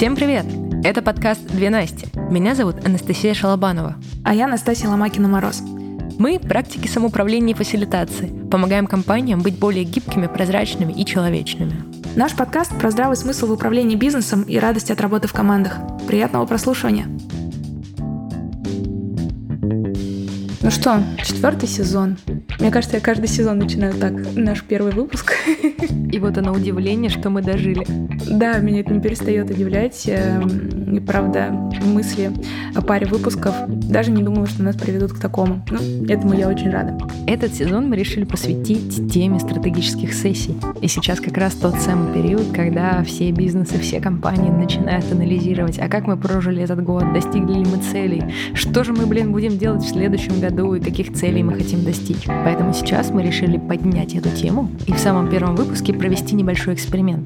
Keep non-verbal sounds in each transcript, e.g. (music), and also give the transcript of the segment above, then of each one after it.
Всем привет! Это подкаст «Две Насти». Меня зовут Анастасия Шалобанова. А я Настасья Ломакина-Мороз. Мы – практики самоуправления и фасилитации. Помогаем компаниям быть более гибкими, прозрачными и человечными. Наш подкаст про здравый смысл в управлении бизнесом и радость от работы в командах. Приятного прослушивания! Ну что, четвертый сезон. Мне кажется, я каждый сезон начинаю так. Наш первый выпуск. И вот оно удивление, что мы дожили. Да, меня это не перестает удивлять. Эм, и правда, мысли о паре выпусков даже не думала, что нас приведут к такому. Ну, этому я очень рада. Этот сезон мы решили посвятить теме стратегических сессий. И сейчас как раз тот самый период, когда все бизнесы, все компании начинают анализировать, а как мы прожили этот год, достигли ли мы целей, что же мы, блин, будем делать в следующем году и каких целей мы хотим достичь. Поэтому сейчас мы решили поднять эту тему и в самом первом выпуске провести небольшой эксперимент.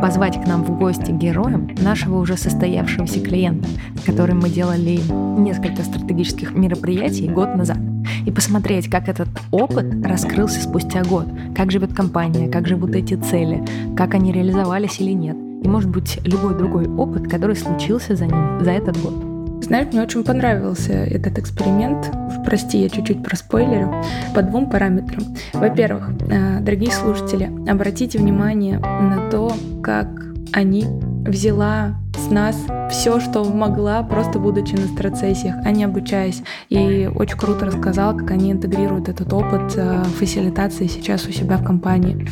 Позвать к нам в гости героем нашего уже состоявшегося клиента, с которым мы делали несколько стратегических мероприятий год назад. И посмотреть, как этот опыт раскрылся спустя год, как живет компания, как живут эти цели, как они реализовались или нет. И, может быть, любой другой опыт, который случился за ним за этот год. Знаешь, мне очень понравился этот эксперимент. Прости, я чуть-чуть проспойлерю. По двум параметрам. Во-первых, э, дорогие слушатели, обратите внимание на то, как они взяла с нас все, что могла, просто будучи на страцессиях, а не обучаясь. И очень круто рассказал, как они интегрируют этот опыт э, фасилитации сейчас у себя в компании.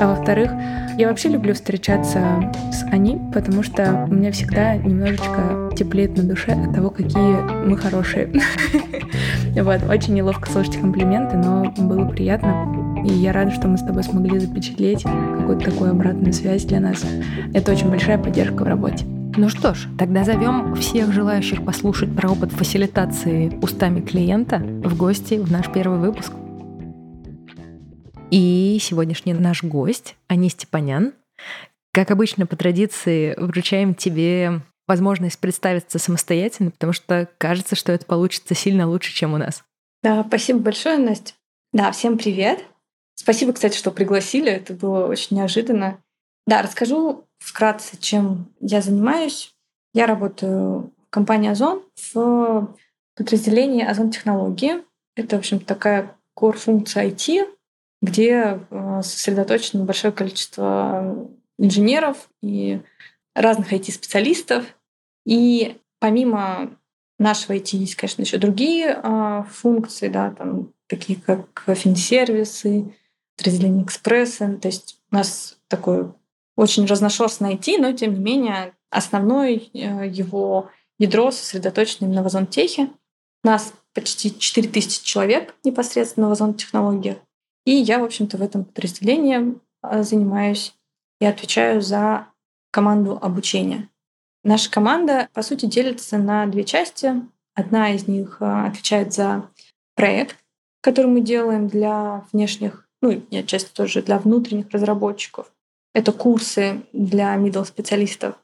А во-вторых, я вообще люблю встречаться с Ани, потому что у меня всегда немножечко теплеет на душе от того, какие мы хорошие. (laughs) Вот, очень неловко слушать комплименты, но было приятно. И я рада, что мы с тобой смогли запечатлеть какую-то такую обратную связь для нас. Это очень большая поддержка в работе. Ну что ж, тогда зовем всех желающих послушать про опыт фасилитации устами клиента в гости в наш первый выпуск. И сегодняшний наш гость Ани Степанян. Как обычно, по традиции, вручаем тебе возможность представиться самостоятельно, потому что кажется, что это получится сильно лучше, чем у нас. Да, спасибо большое, Настя. Да, всем привет. Спасибо, кстати, что пригласили. Это было очень неожиданно. Да, расскажу вкратце, чем я занимаюсь. Я работаю в компании Озон в подразделении Озон Технологии. Это, в общем, такая core-функция IT, где э, сосредоточено большое количество инженеров и разных IT-специалистов. И помимо нашего IT есть, конечно, еще другие э, функции, да, там, такие как финсервисы, подразделение экспресса. То есть у нас такое очень разношерстно IT, но тем не менее основной э, его ядро сосредоточено именно в озонтехе. У нас почти 4000 человек непосредственно в озон-технологиях. И я, в общем-то, в этом подразделении э, занимаюсь и отвечаю за команду обучения. Наша команда, по сути, делится на две части. Одна из них э, отвечает за проект, который мы делаем для внешних, ну и отчасти тоже для внутренних разработчиков. Это курсы для middle специалистов.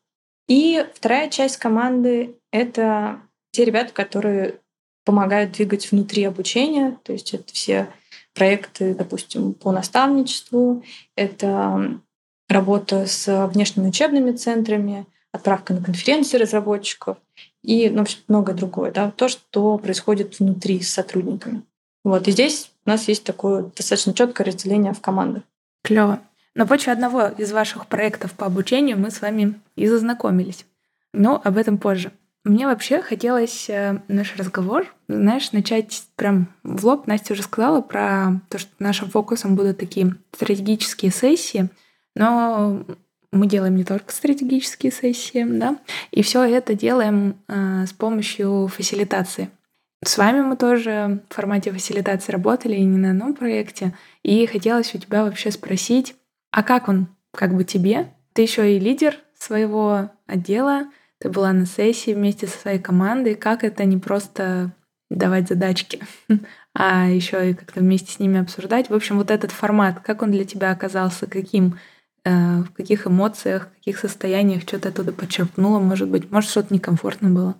И вторая часть команды — это те ребята, которые помогают двигать внутри обучения. То есть это все проекты, допустим, по наставничеству, это работа с внешними учебными центрами, отправка на конференции разработчиков и ну, многое другое. Да? То, что происходит внутри с сотрудниками. Вот. И здесь у нас есть такое достаточно четкое разделение в командах. Клево. На почве одного из ваших проектов по обучению мы с вами и зазнакомились. Но об этом позже. Мне вообще хотелось э, наш разговор, знаешь, начать прям в лоб. Настя уже сказала про то, что нашим фокусом будут такие стратегические сессии, но мы делаем не только стратегические сессии, да, и все это делаем э, с помощью фасилитации. С вами мы тоже в формате фасилитации работали и не на одном проекте, и хотелось у тебя вообще спросить, а как он как бы тебе? Ты еще и лидер своего отдела, ты была на сессии вместе со своей командой. Как это не просто давать задачки, (laughs) а еще и как-то вместе с ними обсуждать. В общем, вот этот формат, как он для тебя оказался, каким, э, в каких эмоциях, в каких состояниях, что ты оттуда подчерпнула, может быть, может, что-то некомфортно было?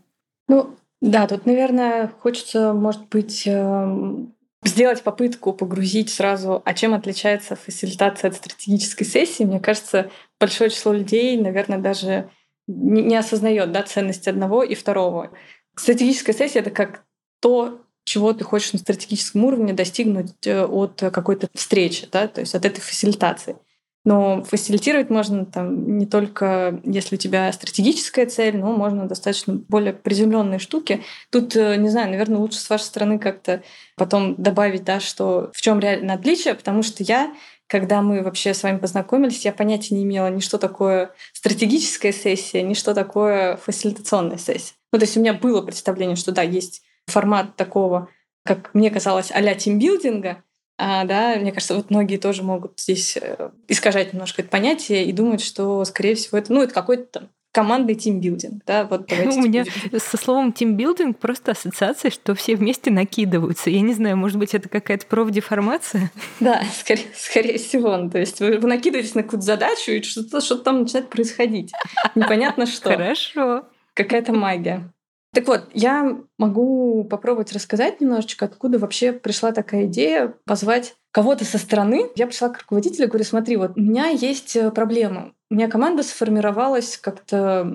Ну, да, тут, наверное, хочется, может быть, эм, сделать попытку погрузить сразу, а чем отличается фасилитация от стратегической сессии. Мне кажется, большое число людей, наверное, даже не осознает да, ценность одного и второго. Стратегическая сессия — это как то, чего ты хочешь на стратегическом уровне достигнуть э, от какой-то встречи, да, то есть от этой фасилитации. Но фасилитировать можно там не только, если у тебя стратегическая цель, но можно достаточно более приземленные штуки. Тут, э, не знаю, наверное, лучше с вашей стороны как-то потом добавить, да, что в чем реально отличие, потому что я когда мы вообще с вами познакомились, я понятия не имела ни что такое стратегическая сессия, ни что такое фасилитационная сессия. Ну, то есть у меня было представление, что да, есть формат такого, как мне казалось, а-ля тимбилдинга, а, да, мне кажется, вот многие тоже могут здесь э, искажать немножко это понятие и думать, что, скорее всего, это, ну, это какой-то там командный тимбилдинг, да, вот (laughs) У меня со словом тимбилдинг просто ассоциация, что все вместе накидываются. Я не знаю, может быть, это какая-то профдеформация? (laughs) Да, скорее, скорее всего. Ну, то есть вы, вы накидываетесь на какую-то задачу, и что-то что там начинает происходить. Непонятно что. (laughs) Хорошо. Какая-то магия. Так вот, я могу попробовать рассказать немножечко, откуда вообще пришла такая идея позвать кого-то со стороны. Я пришла к руководителю и говорю, смотри, вот у меня есть э, проблема. У меня команда сформировалась как-то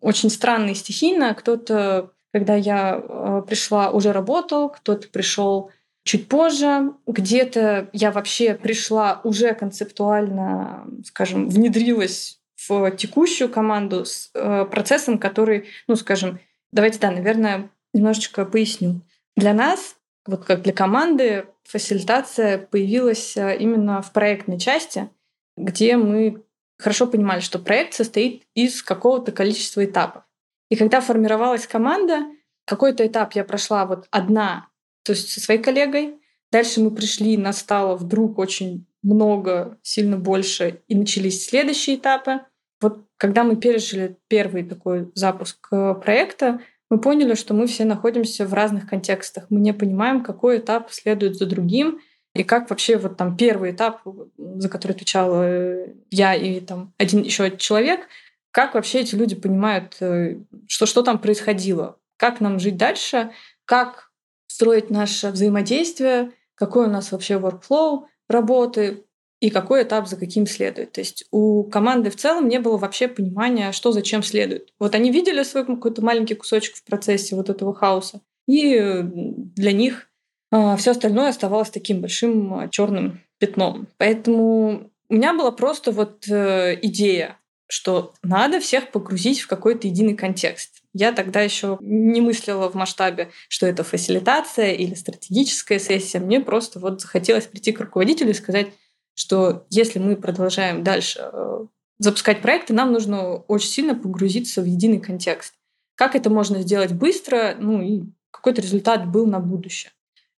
очень странно и стихийно. Кто-то, когда я э, пришла, уже работал, кто-то пришел чуть позже. Где-то я вообще пришла уже концептуально, скажем, внедрилась в текущую команду с э, процессом, который, ну, скажем, Давайте, да, наверное, немножечко поясню. Для нас, вот как для команды, фасилитация появилась э, именно в проектной части, где мы хорошо понимали, что проект состоит из какого-то количества этапов. И когда формировалась команда, какой-то этап я прошла вот одна, то есть со своей коллегой. Дальше мы пришли, нас стало вдруг очень много, сильно больше, и начались следующие этапы. Вот когда мы пережили первый такой запуск э, проекта, мы поняли, что мы все находимся в разных контекстах. Мы не понимаем, какой этап следует за другим, и как вообще вот там первый этап, за который отвечала э, я и там один еще человек, как вообще эти люди понимают, э, что, что там происходило, как нам жить дальше, как строить наше взаимодействие, какой у нас вообще workflow работы, и какой этап за каким следует. То есть у команды в целом не было вообще понимания, что зачем следует. Вот они видели свой какой-то маленький кусочек в процессе вот этого хаоса, и для них э, все остальное оставалось таким большим а, черным пятном. Поэтому у меня была просто вот э, идея, что надо всех погрузить в какой-то единый контекст. Я тогда еще не мыслила в масштабе, что это фасилитация или стратегическая сессия. Мне просто вот захотелось прийти к руководителю и сказать, что если мы продолжаем дальше э, запускать проекты, нам нужно очень сильно погрузиться в единый контекст. Как это можно сделать быстро, ну и какой-то результат был на будущее.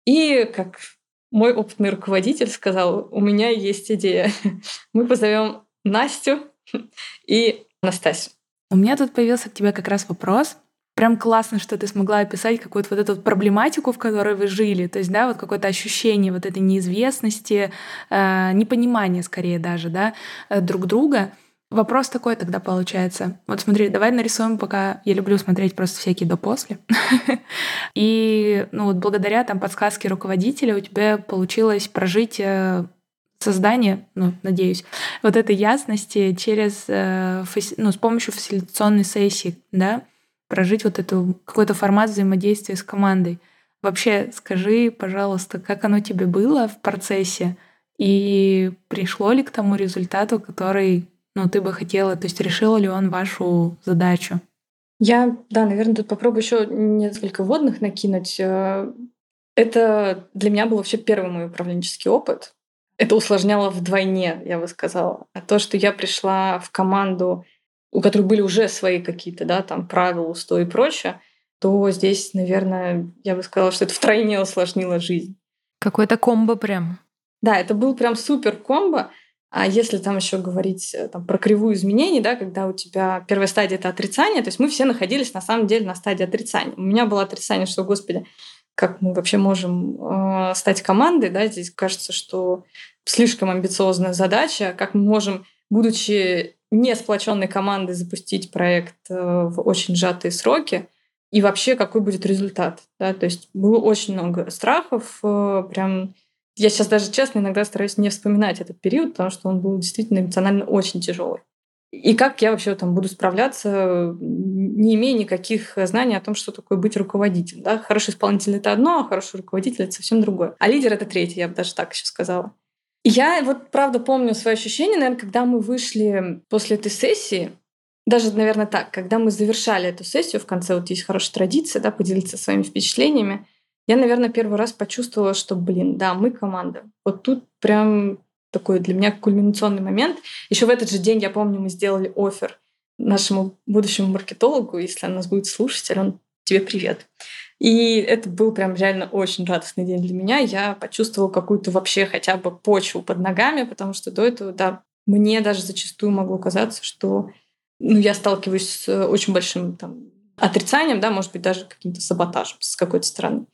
И как мой опытный руководитель сказал, у меня есть идея. (laughs) Мы позовем Настю (laughs) и Настасью. У меня тут появился к тебе как раз вопрос прям классно, что ты смогла описать какую-то вот эту проблематику, в которой вы жили. То есть, да, вот какое-то ощущение вот этой неизвестности, э, непонимания скорее даже, да, э, друг друга. Вопрос такой тогда получается. Вот смотри, давай нарисуем пока... Я люблю смотреть просто всякие до-после. (laughs) И ну вот благодаря там подсказке руководителя у тебя получилось прожить э, создание, ну, надеюсь, вот этой ясности через, ну, с помощью фасилитационной сессии, да, прожить вот эту какой-то формат взаимодействия с командой. Вообще, скажи, пожалуйста, как оно тебе было в процессе и пришло ли к тому результату, который ну, ты бы хотела, то есть решила ли он вашу задачу? Я, да, наверное, тут попробую еще несколько водных накинуть. Э, это для меня был вообще первый мой управленческий опыт. Это усложняло вдвойне, я бы сказала. А то, что я пришла в команду у которых были уже свои какие-то, да, там правила, устои и прочее, то здесь, наверное, я бы сказала, что это втройне усложнило жизнь. Какой-то комбо прям. Да, это был прям супер комбо. А если там еще говорить э, там, про кривую изменений, да, когда у тебя первая стадия это отрицание, то есть мы все находились на самом деле на стадии отрицания. У меня было отрицание, что, господи, как мы вообще можем э, стать командой, да, здесь кажется, что слишком амбициозная задача, как мы можем, будучи не сплоченной командой запустить проект э, в очень сжатые сроки, и вообще какой будет результат. Да? То есть было очень много страхов, э, прям я сейчас даже честно иногда стараюсь не вспоминать этот период, потому что он был действительно эмоционально очень тяжелый. и как я вообще там буду справляться, не имея никаких знаний о том, что такое быть руководителем. Да? Хороший исполнитель — это одно, а хороший руководитель — это совсем другое. А лидер — это третье, я бы даже так еще сказала. Я вот правда помню свои ощущения, наверное, когда мы вышли после этой сессии, даже, наверное, так, когда мы завершали эту сессию, в конце вот есть хорошая традиция, да, поделиться своими впечатлениями, я, наверное, первый раз почувствовала, что, блин, да, мы команда. Вот тут прям такой для меня кульминационный момент. Еще в этот же день, я помню, мы сделали офер нашему будущему маркетологу, если он нас будет слушать, он тебе привет. И это был прям реально очень радостный день для меня. Я почувствовала какую-то вообще хотя бы почву под ногами, потому что до этого, да, мне даже зачастую могло казаться, что ну, я сталкиваюсь с очень большим там, отрицанием, да, может быть, даже каким-то саботажем с какой-то стороны.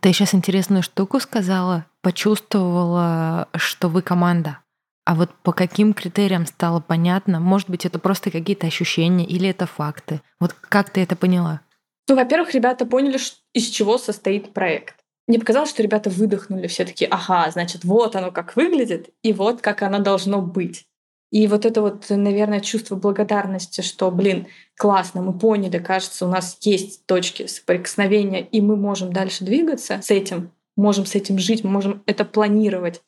Ты сейчас интересную штуку сказала, почувствовала, что вы команда. А вот по каким критериям стало понятно? Может быть, это просто какие-то ощущения или это факты? Вот как ты это поняла? Ну, во-первых, ребята поняли, из чего состоит проект. Мне показалось, что ребята выдохнули все таки ага, значит, вот оно как выглядит, и вот как оно должно быть. И вот это вот, наверное, чувство благодарности, что, блин, классно, мы поняли, кажется, у нас есть точки соприкосновения, и мы можем дальше двигаться с этим, можем с этим жить, мы можем это планировать.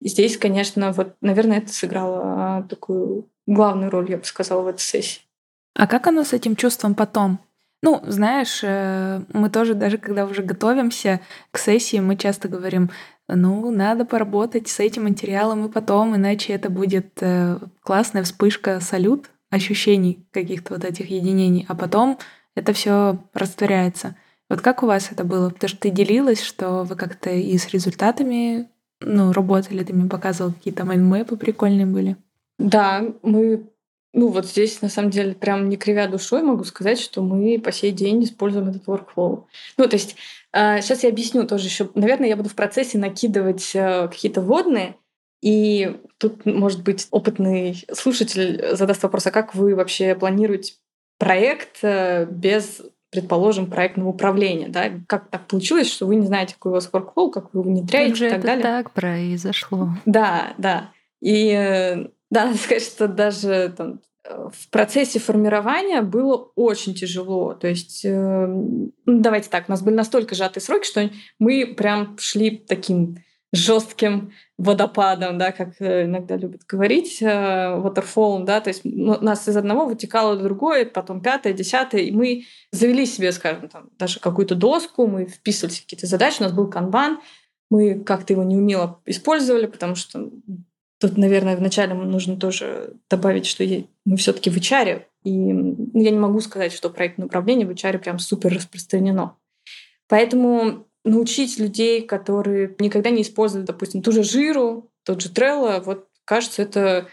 И здесь, конечно, вот, наверное, это сыграло а, такую главную роль, я бы сказала, в этой сессии. А как оно с этим чувством потом? Ну, знаешь, э, мы тоже даже когда уже готовимся к сессии, мы часто говорим, ну, надо поработать с этим материалом и потом, иначе это будет э, классная вспышка, салют ощущений каких-то вот этих единений, а потом это все растворяется. Вот как у вас это было? Потому что ты делилась, что вы как-то и с результатами ну, работали, ты мне показывал, какие-то майнмэпы прикольные были. Да, мы ну вот здесь, на самом деле, прям не кривя душой могу сказать, что мы по сей день используем этот workflow. Ну, то есть сейчас а, я объясню тоже еще. Наверное, я буду в процессе накидывать э, какие-то водные, и тут, может быть, опытный слушатель задаст вопрос, а как вы вообще планируете проект э, без предположим, проектного управления, да, как так получилось, что вы не знаете, какой у вас workflow, как вы его внедряете как же и так это далее. так произошло. Да, да. И э, да, надо (laughs) сказать, что даже там, в процессе формирования было очень тяжело. То есть, э, ну, давайте так, у нас были настолько сжатые сроки, что мы прям шли таким жестким водопадом, да, как э, иногда любят говорить, э, waterfall, да, то есть у нас из одного вытекало другое, потом пятое, десятое, и мы завели себе, скажем, там, даже какую-то доску, мы вписывали какие-то задачи, у нас был канбан, мы как-то его неумело использовали, потому что Тут, наверное, вначале нужно тоже добавить, что мы все-таки в HR, и ну, я не могу сказать, что проектное управление в HR прям супер распространено. Поэтому научить людей, которые никогда не использовали, допустим, ту же жиру, тот же Trello, вот кажется, это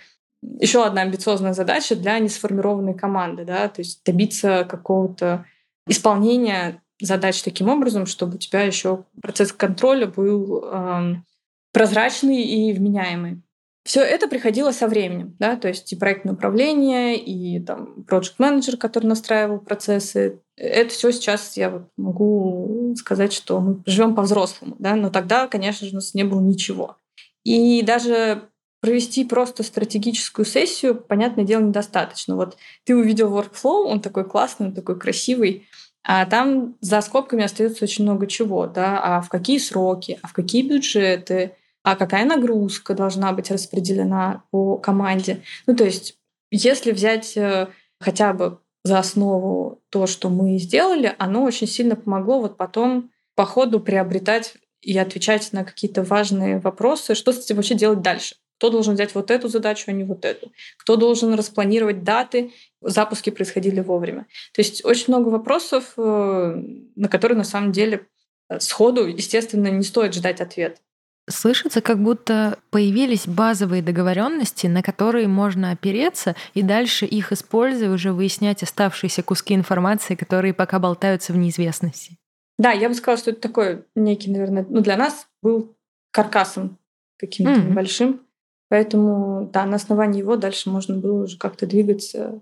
еще одна амбициозная задача для несформированной команды, да, то есть добиться какого-то исполнения задач таким образом, чтобы у тебя еще процесс контроля был эм, прозрачный и вменяемый. Все это приходило со временем, да, то есть и проектное управление, и там project менеджер, который настраивал процессы. Это все сейчас я вот могу сказать, что мы живем по-взрослому, да, но тогда, конечно же, у нас не было ничего. И даже провести просто стратегическую сессию, понятное дело, недостаточно. Вот ты увидел workflow, он такой классный, он такой красивый, а там за скобками остается очень много чего, да, а в какие сроки, а в какие бюджеты, а какая нагрузка должна быть распределена по команде. Ну, то есть, если взять э, хотя бы за основу то, что мы сделали, оно очень сильно помогло вот потом по ходу приобретать и отвечать на какие-то важные вопросы, что с этим вообще делать дальше. Кто должен взять вот эту задачу, а не вот эту? Кто должен распланировать даты? Запуски происходили вовремя. То есть очень много вопросов, э, на которые на самом деле э, сходу, естественно, не стоит ждать ответ. Слышится, как будто появились базовые договоренности, на которые можно опереться, и дальше их используя уже выяснять оставшиеся куски информации, которые пока болтаются в неизвестности. Да, я бы сказала, что это такой некий, наверное, ну для нас был каркасом каким-то mm-hmm. небольшим. Поэтому, да, на основании его дальше можно было уже как-то двигаться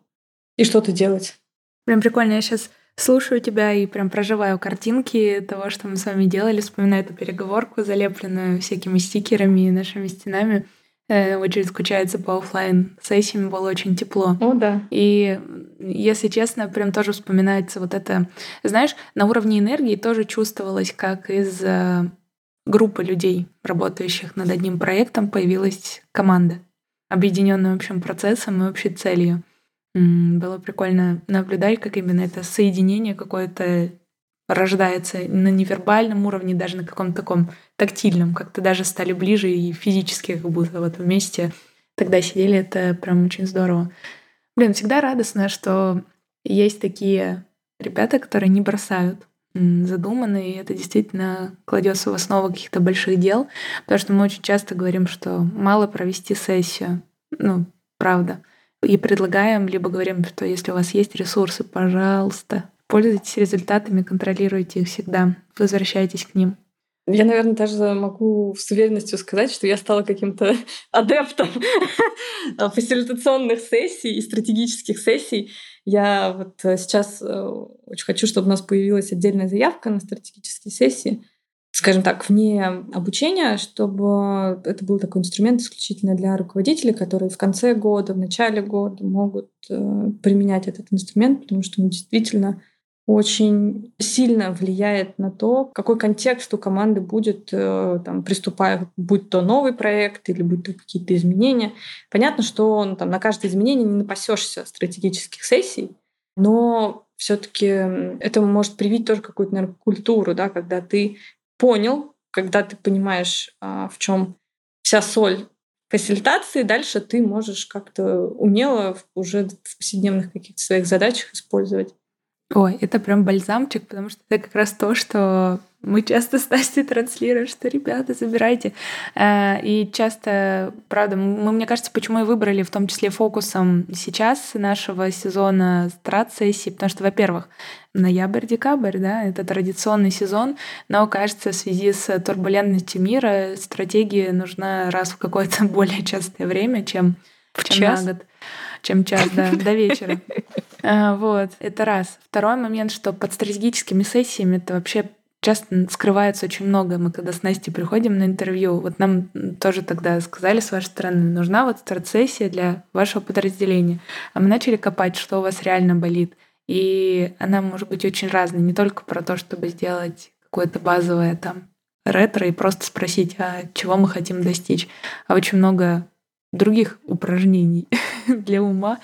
и что-то делать. Прям прикольно. Я сейчас слушаю тебя и прям проживаю картинки того, что мы с вами делали, вспоминаю эту переговорку, залепленную всякими стикерами и нашими стенами. э, очень скучается по офлайн сессиям, было очень тепло. О, да. И, если честно, прям тоже вспоминается вот это... Знаешь, на уровне энергии тоже чувствовалось, как из э, группы людей, работающих над одним проектом, появилась команда, объединенная общим процессом и общей целью. Было прикольно наблюдать, как именно это соединение какое-то рождается на невербальном уровне, даже на каком-то таком тактильном, как-то даже стали ближе и физически как будто вот вместе тогда сидели, это прям очень здорово. Блин, всегда радостно, что есть такие ребята, которые не бросают задуманы, и это действительно кладется в основу каких-то больших дел, потому что мы очень часто говорим, что мало провести сессию, ну, правда, и предлагаем, либо говорим, что если у вас есть ресурсы, пожалуйста, пользуйтесь результатами, контролируйте их всегда, возвращайтесь к ним. Я, наверное, даже могу с уверенностью сказать, что я стала каким-то (laughs) адептом (laughs) фасилитационных сессий и стратегических сессий. Я вот э, сейчас э, очень хочу, чтобы у нас появилась отдельная заявка на стратегические сессии, скажем так, вне обучения, чтобы это был такой инструмент исключительно для руководителей, которые в конце года, в начале года могут э, применять этот инструмент, потому что он действительно очень сильно влияет на то, какой контекст у команды будет, э, там, приступая, будь то новый проект или будь то какие-то изменения. Понятно, что он, там, на каждое изменение не напасешься стратегических сессий, но все-таки это может привить тоже какую-то, наверное, культуру, да, когда ты понял, когда ты понимаешь, а, в чем вся соль фасилитации, дальше ты можешь как-то умело уже в повседневных каких-то своих задачах использовать. Ой, это прям бальзамчик, потому что это как раз то, что мы часто с Настей транслируем, что ребята, забирайте. Э, и часто, правда, мы, мне кажется, почему и выбрали в том числе фокусом сейчас нашего сезона страт-сессии, потому что, во-первых, ноябрь-декабрь, да, это традиционный сезон, но, кажется, в связи с турбулентностью мира стратегия нужна раз в какое-то (laughs) более частое время, чем, в чем час? на год чем час до, (laughs) до вечера. А, вот, это раз. Второй момент, что под стратегическими сессиями это вообще часто скрывается очень много. Мы когда с Настей приходим на интервью, вот нам тоже тогда сказали с вашей стороны, нужна вот стратсессия для вашего подразделения. А мы начали копать, что у вас реально болит. И она может быть очень разной, не только про то, чтобы сделать какое-то базовое там ретро и просто спросить, а чего мы хотим достичь, а очень много других упражнений (laughs) для ума.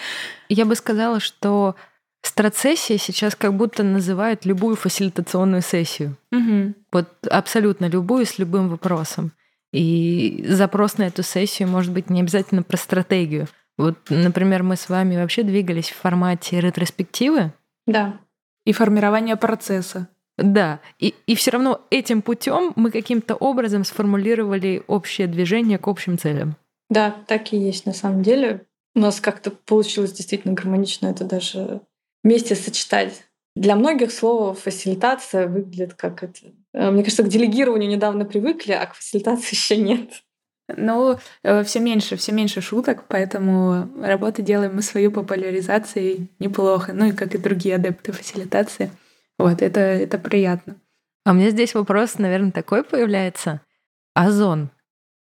Я бы сказала, что страцессия сейчас как будто называют любую фасилитационную сессию. Угу. Вот абсолютно любую с любым вопросом. И запрос на эту сессию может быть не обязательно про стратегию. Вот, например, мы с вами вообще двигались в формате ретроспективы. Да. И формирование процесса. Да, и, и все равно этим путем мы каким-то образом сформулировали общее движение к общим целям. Да, так и есть на самом деле. У нас как-то получилось действительно гармонично это даже вместе сочетать. Для многих слово фасилитация выглядит как это. Э, мне кажется, к делегированию недавно привыкли, а к фасилитации (laughs) еще нет. Ну, э, все меньше, все меньше шуток, поэтому работу делаем мы свою популяризацией неплохо. Ну и как и другие адепты фасилитации. Вот, это, это приятно. А у меня здесь вопрос, наверное, такой появляется. Озон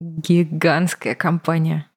Гигантская компания.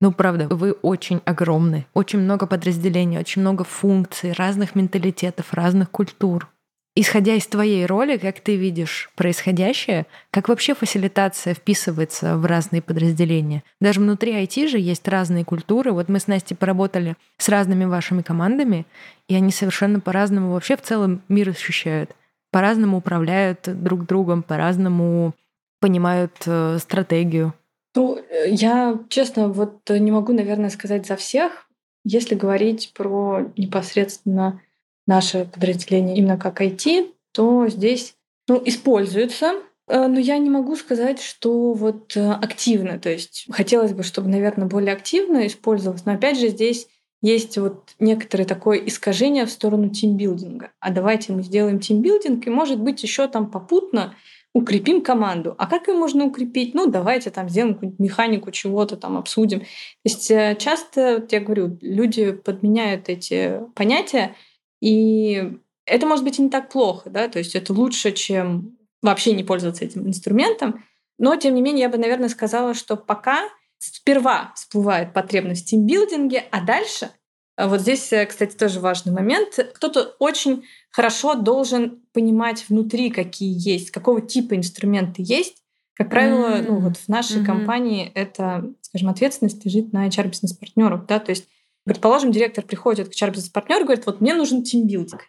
Ну, правда, вы очень огромны. Очень много подразделений, очень много функций, разных менталитетов, разных культур. Исходя из твоей роли, как ты видишь происходящее, как вообще фасилитация вписывается в разные подразделения? Даже внутри IT же есть разные культуры. Вот мы с Настей поработали с разными вашими командами, и они совершенно по-разному вообще в целом мир ощущают. По-разному управляют друг другом, по-разному понимают э, стратегию? Ну, э, я, честно, вот не могу, наверное, сказать за всех. Если говорить про непосредственно наше подразделение именно как IT, то здесь ну, используется, э, но я не могу сказать, что вот э, активно. То есть хотелось бы, чтобы, наверное, более активно использовалось. Но опять же, здесь есть вот некоторое такое искажение в сторону тимбилдинга. А давайте мы сделаем тимбилдинг, и, может быть, еще там попутно укрепим команду. А как ее можно укрепить? Ну, давайте там сделаем какую-нибудь механику чего-то там обсудим. То есть э, часто, вот я говорю, люди подменяют эти понятия, и это может быть и не так плохо, да, то есть это лучше, чем вообще не пользоваться этим инструментом. Но, тем не менее, я бы, наверное, сказала, что пока сперва всплывает потребность в тимбилдинге, а дальше вот здесь, э, кстати, тоже важный момент. Кто-то очень хорошо должен понимать внутри, какие есть, какого типа инструменты есть. Как правило, mm-hmm. ну вот в нашей mm-hmm. компании это, скажем, ответственность лежит на HR бизнес-партнеров, да, то есть, предположим, директор приходит к HR бизнес-партнеру и говорит, вот мне нужен тимбилдинг.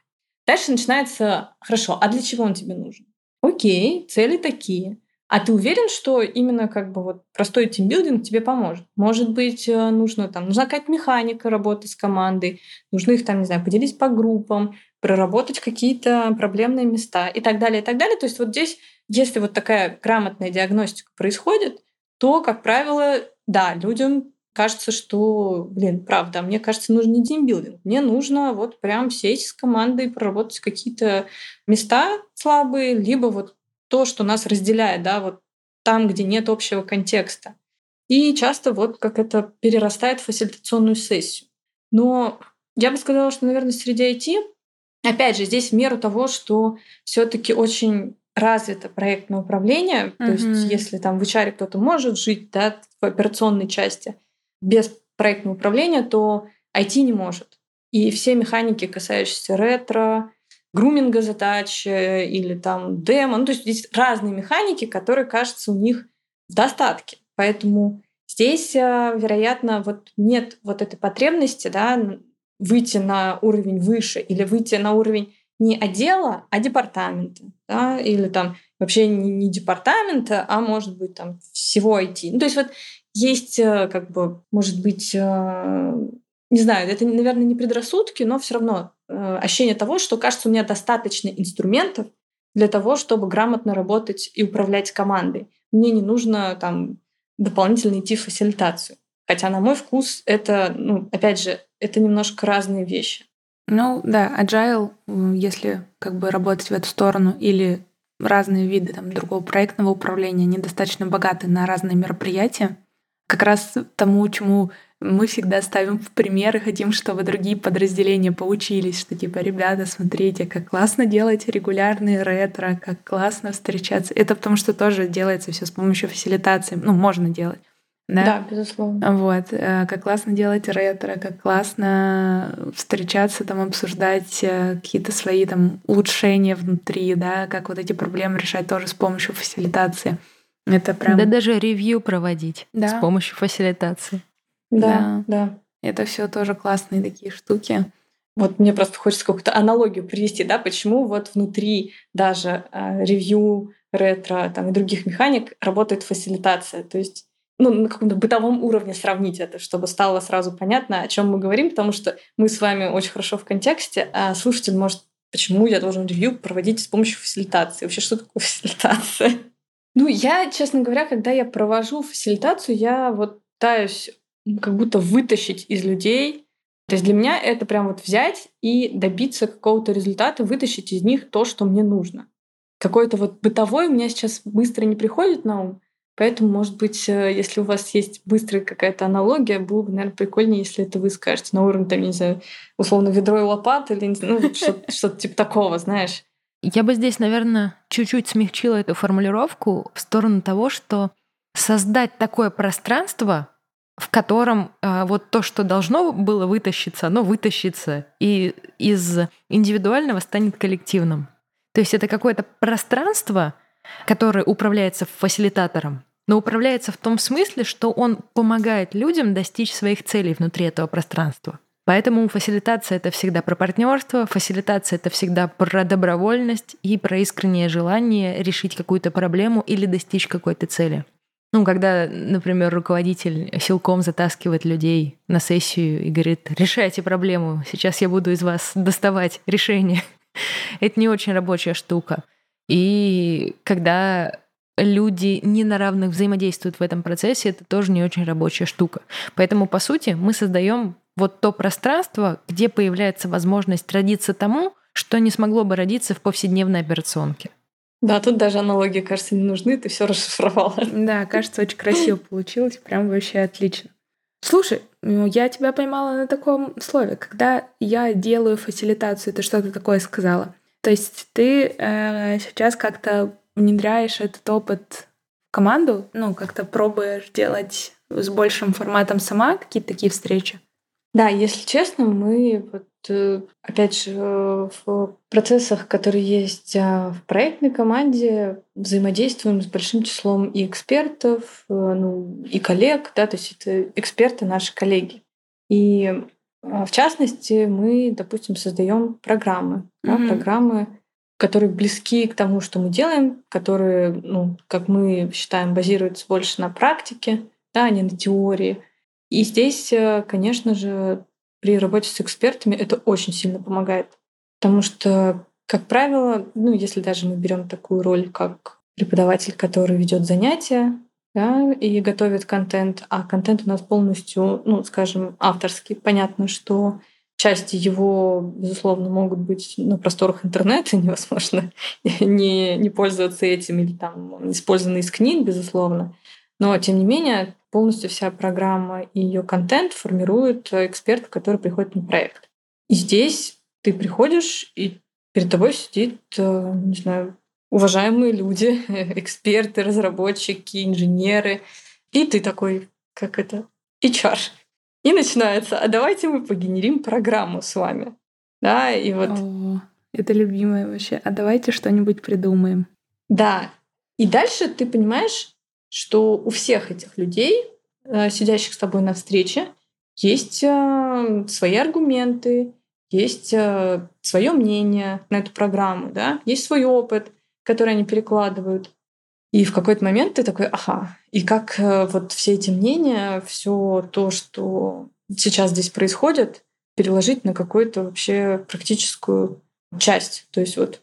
Дальше начинается, хорошо, а для чего он тебе нужен? Окей, цели такие. А ты уверен, что именно как бы вот простой тимбилдинг тебе поможет? Может быть, э, нужно там, нужна какая-то механика работы с командой, нужно их там, не знаю, поделить по группам, проработать какие-то проблемные места и так далее, и так далее. То есть вот здесь, если вот такая грамотная диагностика происходит, то, как правило, да, людям кажется, что, блин, правда, мне кажется, нужен не тимбилдинг. Мне нужно вот прям сесть с командой, проработать какие-то места слабые, либо вот то, что нас разделяет, да, вот там, где нет общего контекста. И часто вот как это перерастает в фасилитационную сессию. Но я бы сказала, что, наверное, среди IT, опять же, здесь в меру того, что все таки очень развито проектное управление, mm-hmm. то есть если там в HR кто-то может жить да, в операционной части без проектного управления, то IT не может. И все механики, касающиеся ретро, груминга задач или там демо. Ну, то есть здесь разные механики, которые, кажется, у них в достатке. Поэтому здесь, э, вероятно, вот нет вот этой потребности да, выйти на уровень выше или выйти на уровень не отдела, а департамента. Да, или там вообще не, не департамента, а может быть там всего IT. Ну, то есть вот есть э, как бы, может быть, э, не знаю, это, наверное, не предрассудки, но все равно Э, ощущение того, что, кажется, у меня достаточно инструментов для того, чтобы грамотно работать и управлять командой. Мне не нужно там дополнительно идти в фасилитацию. Хотя, на мой вкус, это, ну, опять же, это немножко разные вещи. Ну да, agile, если как бы работать в эту сторону, или разные виды там, другого проектного управления, недостаточно богаты на разные мероприятия, как раз тому, чему мы всегда ставим в пример и хотим, чтобы другие подразделения поучились, что типа, ребята, смотрите, как классно делать регулярные ретро, как классно встречаться. Это потому что тоже делается все с помощью фасилитации. Ну, можно делать. Да? да, безусловно. Вот. Э, как классно делать ретро, как классно встречаться, там, обсуждать э, какие-то свои там улучшения внутри, да, как вот эти проблемы решать тоже с помощью фасилитации. Это прям... Да даже ревью проводить да. с помощью фасилитации. Да, да. Это все тоже классные такие штуки. Вот мне просто хочется какую-то аналогию привести, да, почему вот внутри даже э, ревью, ретро там, и других механик работает фасилитация. То есть ну, на каком-то бытовом уровне сравнить это, чтобы стало сразу понятно, о чем мы говорим, потому что мы с вами очень хорошо в контексте, а слушатель может, почему я должен ревью проводить с помощью фасилитации? Вообще, что такое фасилитация? Ну, я, честно говоря, когда я провожу фасилитацию, я вот пытаюсь как будто вытащить из людей. То есть для меня это прям вот взять и добиться какого-то результата, вытащить из них то, что мне нужно. Какой-то вот бытовой у меня сейчас быстро не приходит на ум, Поэтому, может быть, э, если у вас есть быстрая какая-то аналогия, было бы, наверное, прикольнее, если это вы скажете на уровне, там, не знаю, условно, ведро и лопат или ну, что-то, (laughs) что-то типа такого, знаешь. Я бы здесь, наверное, чуть-чуть смягчила эту формулировку в сторону того, что создать такое пространство, в котором э, вот то, что должно было вытащиться, оно вытащится и из индивидуального станет коллективным. То есть это какое-то пространство, которое управляется фасилитатором, но управляется в том смысле, что он помогает людям достичь своих целей внутри этого пространства. Поэтому фасилитация это всегда про партнерство, фасилитация это всегда про добровольность и про искреннее желание решить какую-то проблему или достичь какой-то цели. Ну, когда, например, руководитель силком затаскивает людей на сессию и говорит, решайте проблему, сейчас я буду из вас доставать решение. (laughs) Это не очень рабочая штука. И когда люди не на равных взаимодействуют в этом процессе, это тоже не очень рабочая штука. Поэтому, по сути, мы создаем вот то пространство, где появляется возможность родиться тому, что не смогло бы родиться в повседневной операционке. Да, тут даже аналогии, кажется, не нужны, ты все расшифровала. Да, кажется, очень красиво получилось, прям вообще отлично. Слушай, ну, я тебя поймала на таком слове. Когда я делаю фасилитацию, ты что-то такое сказала. То есть ты э, сейчас как-то внедряешь этот опыт в команду, ну, как-то пробуешь делать с большим форматом сама какие-то такие встречи? Да, если честно, мы вот э, опять же в процессах, которые есть а, в проектной команде, взаимодействуем с большим числом и экспертов, э, ну, и коллег, да, то есть это эксперты наши коллеги. И а, в частности, мы, допустим, создаем программы, mm-hmm. да, программы, которые близки к тому, что мы делаем, которые, ну, как мы считаем, базируются больше на практике, да, а не на теории. И здесь, э, конечно же, при работе с экспертами это очень сильно помогает. Потому что, как правило, ну, если даже мы берем такую роль, как преподаватель, который ведет занятия, да, и готовит контент, а контент у нас полностью, ну, скажем, авторский. Понятно, что части его, безусловно, могут быть на просторах интернета, (laughs) невозможно не, не пользоваться этим или там использованы из книг, безусловно. Но, тем не менее, полностью вся программа и ее контент формирует эксперт, который приходит на проект. И здесь ты приходишь, и перед тобой сидит, э, не знаю, уважаемые люди, (laughs) эксперты, разработчики, инженеры. И ты такой, как это, HR. И начинается, а давайте мы погенерим программу с вами. Да, и вот... О, это любимое вообще. А давайте что-нибудь придумаем. Да. И дальше ты понимаешь, что у всех этих людей, э, сидящих с тобой на встрече, есть э, свои аргументы, есть э, свое мнение на эту программу, да, есть свой опыт, который они перекладывают. И в какой-то момент ты такой, ага, и как вот все эти мнения, все то, что сейчас здесь происходит, переложить на какую-то вообще практическую часть. То есть вот,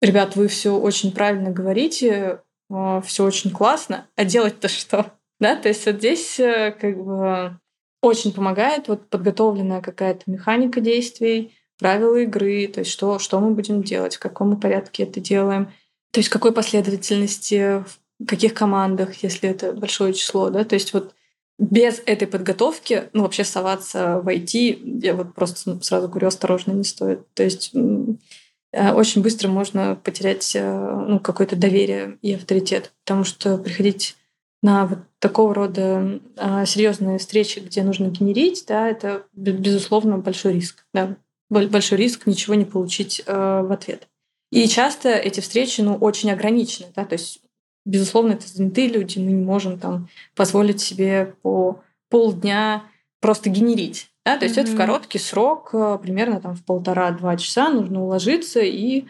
ребят, вы все очень правильно говорите, все очень классно, а делать-то что? (laughs) Да, то есть вот здесь э, как бы очень помогает вот подготовленная какая-то механика действий, правила игры, то есть что, что мы будем делать, в каком порядке это делаем, то есть какой последовательности, в каких командах, если это большое число, да, то есть вот без этой подготовки, ну, вообще соваться в IT, я вот просто сразу говорю, осторожно не стоит. То есть очень быстро можно потерять э, ну, какое-то доверие и авторитет, потому что приходить на вот такого рода а, серьезные встречи, где нужно генерить, да, это безусловно большой риск, да, большой риск ничего не получить э, в ответ. И часто эти встречи, ну, очень ограничены, да, то есть, безусловно, это занятые люди, мы не можем там позволить себе по полдня просто генерить. Да? То есть mm-hmm. это в короткий срок, э, примерно там в полтора-два часа нужно уложиться и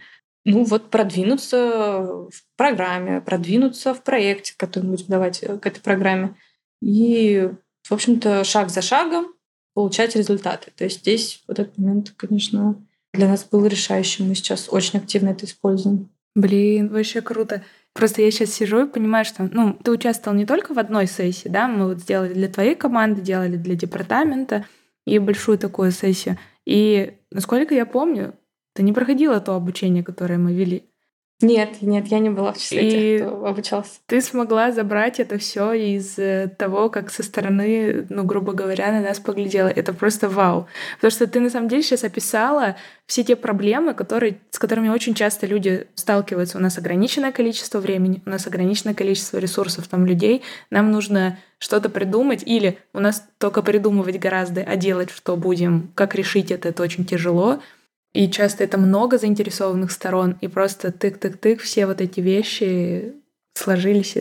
ну вот продвинуться в программе, продвинуться в проекте, который мы будем давать э, к этой программе. И, в общем-то, шаг за шагом получать результаты. То есть здесь вот этот момент, конечно, для нас был решающим. Мы сейчас очень активно это используем. Блин, вообще круто. Просто я сейчас сижу и понимаю, что ну, ты участвовал не только в одной сессии, да, мы вот сделали для твоей команды, делали для департамента и большую такую сессию. И насколько я помню, ты не проходила то обучение, которое мы вели. Нет, нет, я не была в числе и тех, кто обучался. Ты смогла забрать это все из э, того, как со стороны, ну, грубо говоря, на нас поглядела. Это просто вау. Потому что ты на самом деле сейчас описала все те проблемы, которые, с которыми очень часто люди сталкиваются. У нас ограниченное количество времени, у нас ограниченное количество ресурсов, там людей. Нам нужно что-то придумать, или у нас только придумывать гораздо, а делать что будем, как решить это, это очень тяжело. И часто это много заинтересованных сторон, и просто тык-тык-тык, все вот эти вещи сложились.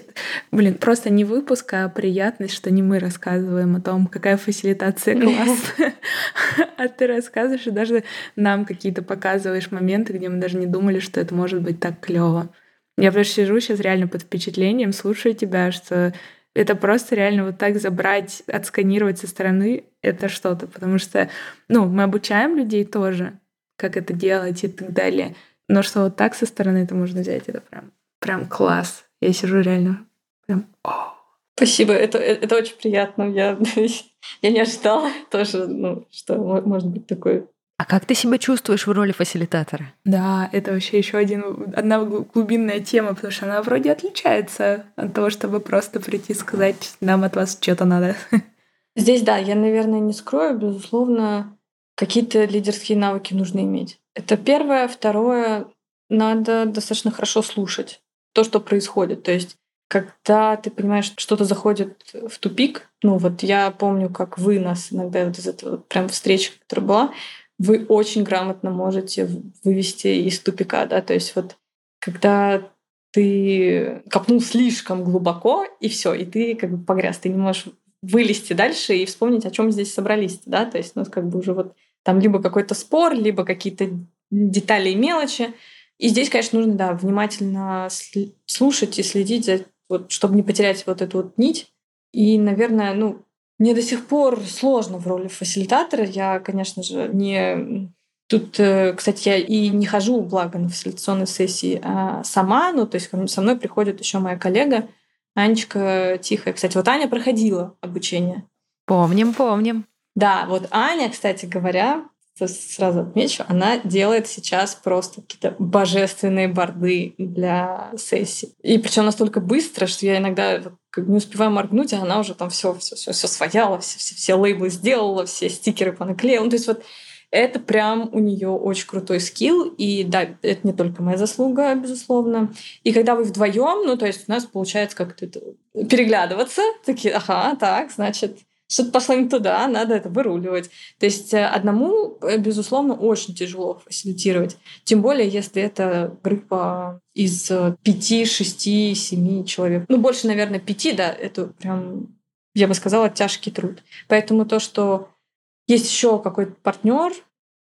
Блин, просто не выпуск, а приятность, что не мы рассказываем о том, какая фасилитация классная, (laughs) а ты рассказываешь и даже нам какие-то показываешь моменты, где мы даже не думали, что это может быть так клево. Я просто сижу сейчас реально под впечатлением, слушаю тебя, что это просто реально вот так забрать, отсканировать со стороны, это что-то, потому что, ну, мы обучаем людей тоже, как это делать и так далее. Но что вот так со стороны это можно взять, это прям, прям класс. Я сижу реально прям... О. Спасибо, это, это очень приятно. Я, (laughs) я не ожидала тоже, ну, что может быть такое. А как ты себя чувствуешь в роли фасилитатора? Да, это вообще еще один, одна глубинная тема, потому что она вроде отличается от того, чтобы просто прийти и сказать, нам от вас что-то надо. (laughs) Здесь, да, я, наверное, не скрою, безусловно, какие-то лидерские навыки нужно иметь. Это первое. Второе, надо достаточно хорошо слушать то, что происходит. То есть когда ты понимаешь, что что-то заходит в тупик, ну вот я помню, как вы нас иногда вот из этого прям встречи, которая была, вы очень грамотно можете вывести из тупика, да, то есть вот когда ты копнул слишком глубоко, и все, и ты как бы погряз, ты не можешь вылезти дальше и вспомнить, о чем здесь собрались, да, то есть, ну, как бы уже вот там либо какой-то спор, либо какие-то детали и мелочи. И здесь, конечно, нужно, да, внимательно слушать и следить за вот, чтобы не потерять вот эту вот нить. И, наверное, ну, мне до сих пор сложно в роли фасилитатора. Я, конечно же, не... Тут, э, кстати, я и не хожу, благо, на фасилитационные сессии а сама. Ну, то есть со мной приходит еще моя коллега Анечка Тихая. Кстати, вот Аня проходила обучение. Помним, помним. Да, вот Аня, кстати говоря, сразу отмечу, она делает сейчас просто какие-то божественные борды для сессий. И причем настолько быстро, что я иногда не успеваю моргнуть, а она уже там все, все, все, все свояла, все, все, все лейблы сделала, все стикеры понаклеила. Ну, то есть вот это прям у нее очень крутой скилл. И да, это не только моя заслуга, безусловно. И когда вы вдвоем, ну, то есть у нас получается как-то переглядываться, такие, ага, так, значит, что-то пошло не туда, надо это выруливать. То есть э, одному, э, безусловно, очень тяжело фасилитировать. Тем более, если это группа из э, пяти, шести, семи человек. Ну, больше, наверное, пяти, да, это прям, я бы сказала, тяжкий труд. Поэтому то, что есть еще какой-то партнер,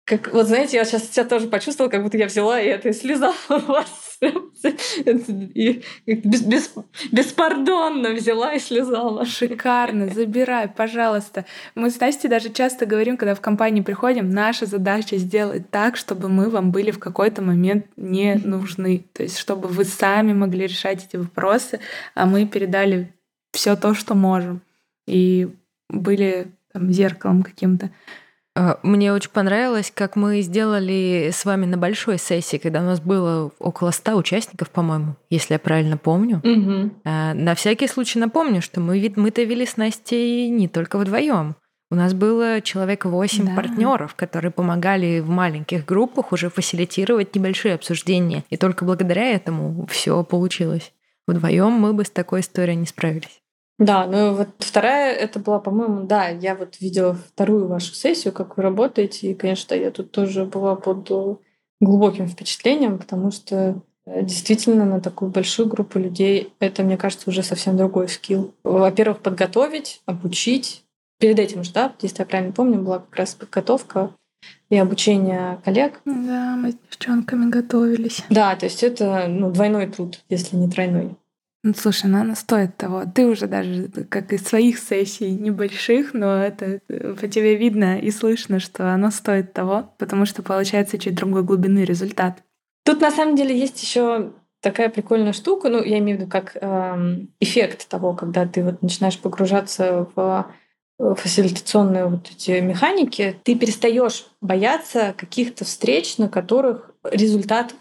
как, вот знаете, я сейчас себя тоже почувствовала, как будто я взяла и это слезала у вас. И без, без, беспардонно взяла и слезала. Шикарно, забирай, пожалуйста. Мы с Настей даже часто говорим, когда в компании приходим, наша задача сделать так, чтобы мы вам были в какой-то момент не нужны. То есть, чтобы вы сами могли решать эти вопросы, а мы передали все то, что можем. И были там, зеркалом каким-то. А, мне очень понравилось, как мы сделали с вами на большой сессии, когда у нас было около ста участников, по-моему, если я правильно помню. Угу. На всякий случай напомню, что мы, мы-то вели с Настей не только вдвоем. У нас было человек восемь да. партнеров, которые помогали в маленьких группах уже фасилитировать небольшие обсуждения. И только благодаря этому все получилось. Вдвоем мы бы с такой историей не справились. Да, ну вот вторая, это была, по-моему, да, я вот видела вторую вашу сессию, как вы работаете, и, конечно, я тут тоже была под глубоким впечатлением, потому что э, действительно на такую большую группу людей это, мне кажется, уже совсем другой скилл. Во-первых, подготовить, обучить. Перед этим же, да, если я правильно помню, была как раз подготовка и обучение коллег. Да, мы с девчонками готовились. Да, то есть это ну, двойной труд, если не тройной. Ну, слушай, ну она стоит того. Ты уже даже, как из своих сессий небольших, но это э, по тебе видно и слышно, что оно стоит того, потому что получается чуть другой глубины результат. Тут на самом деле есть еще такая прикольная штука, ну, я имею в виду как эм, эффект того, когда ты вот начинаешь погружаться в фасилитационные вот эти механики, ты перестаешь бояться каких-то встреч, на которых результат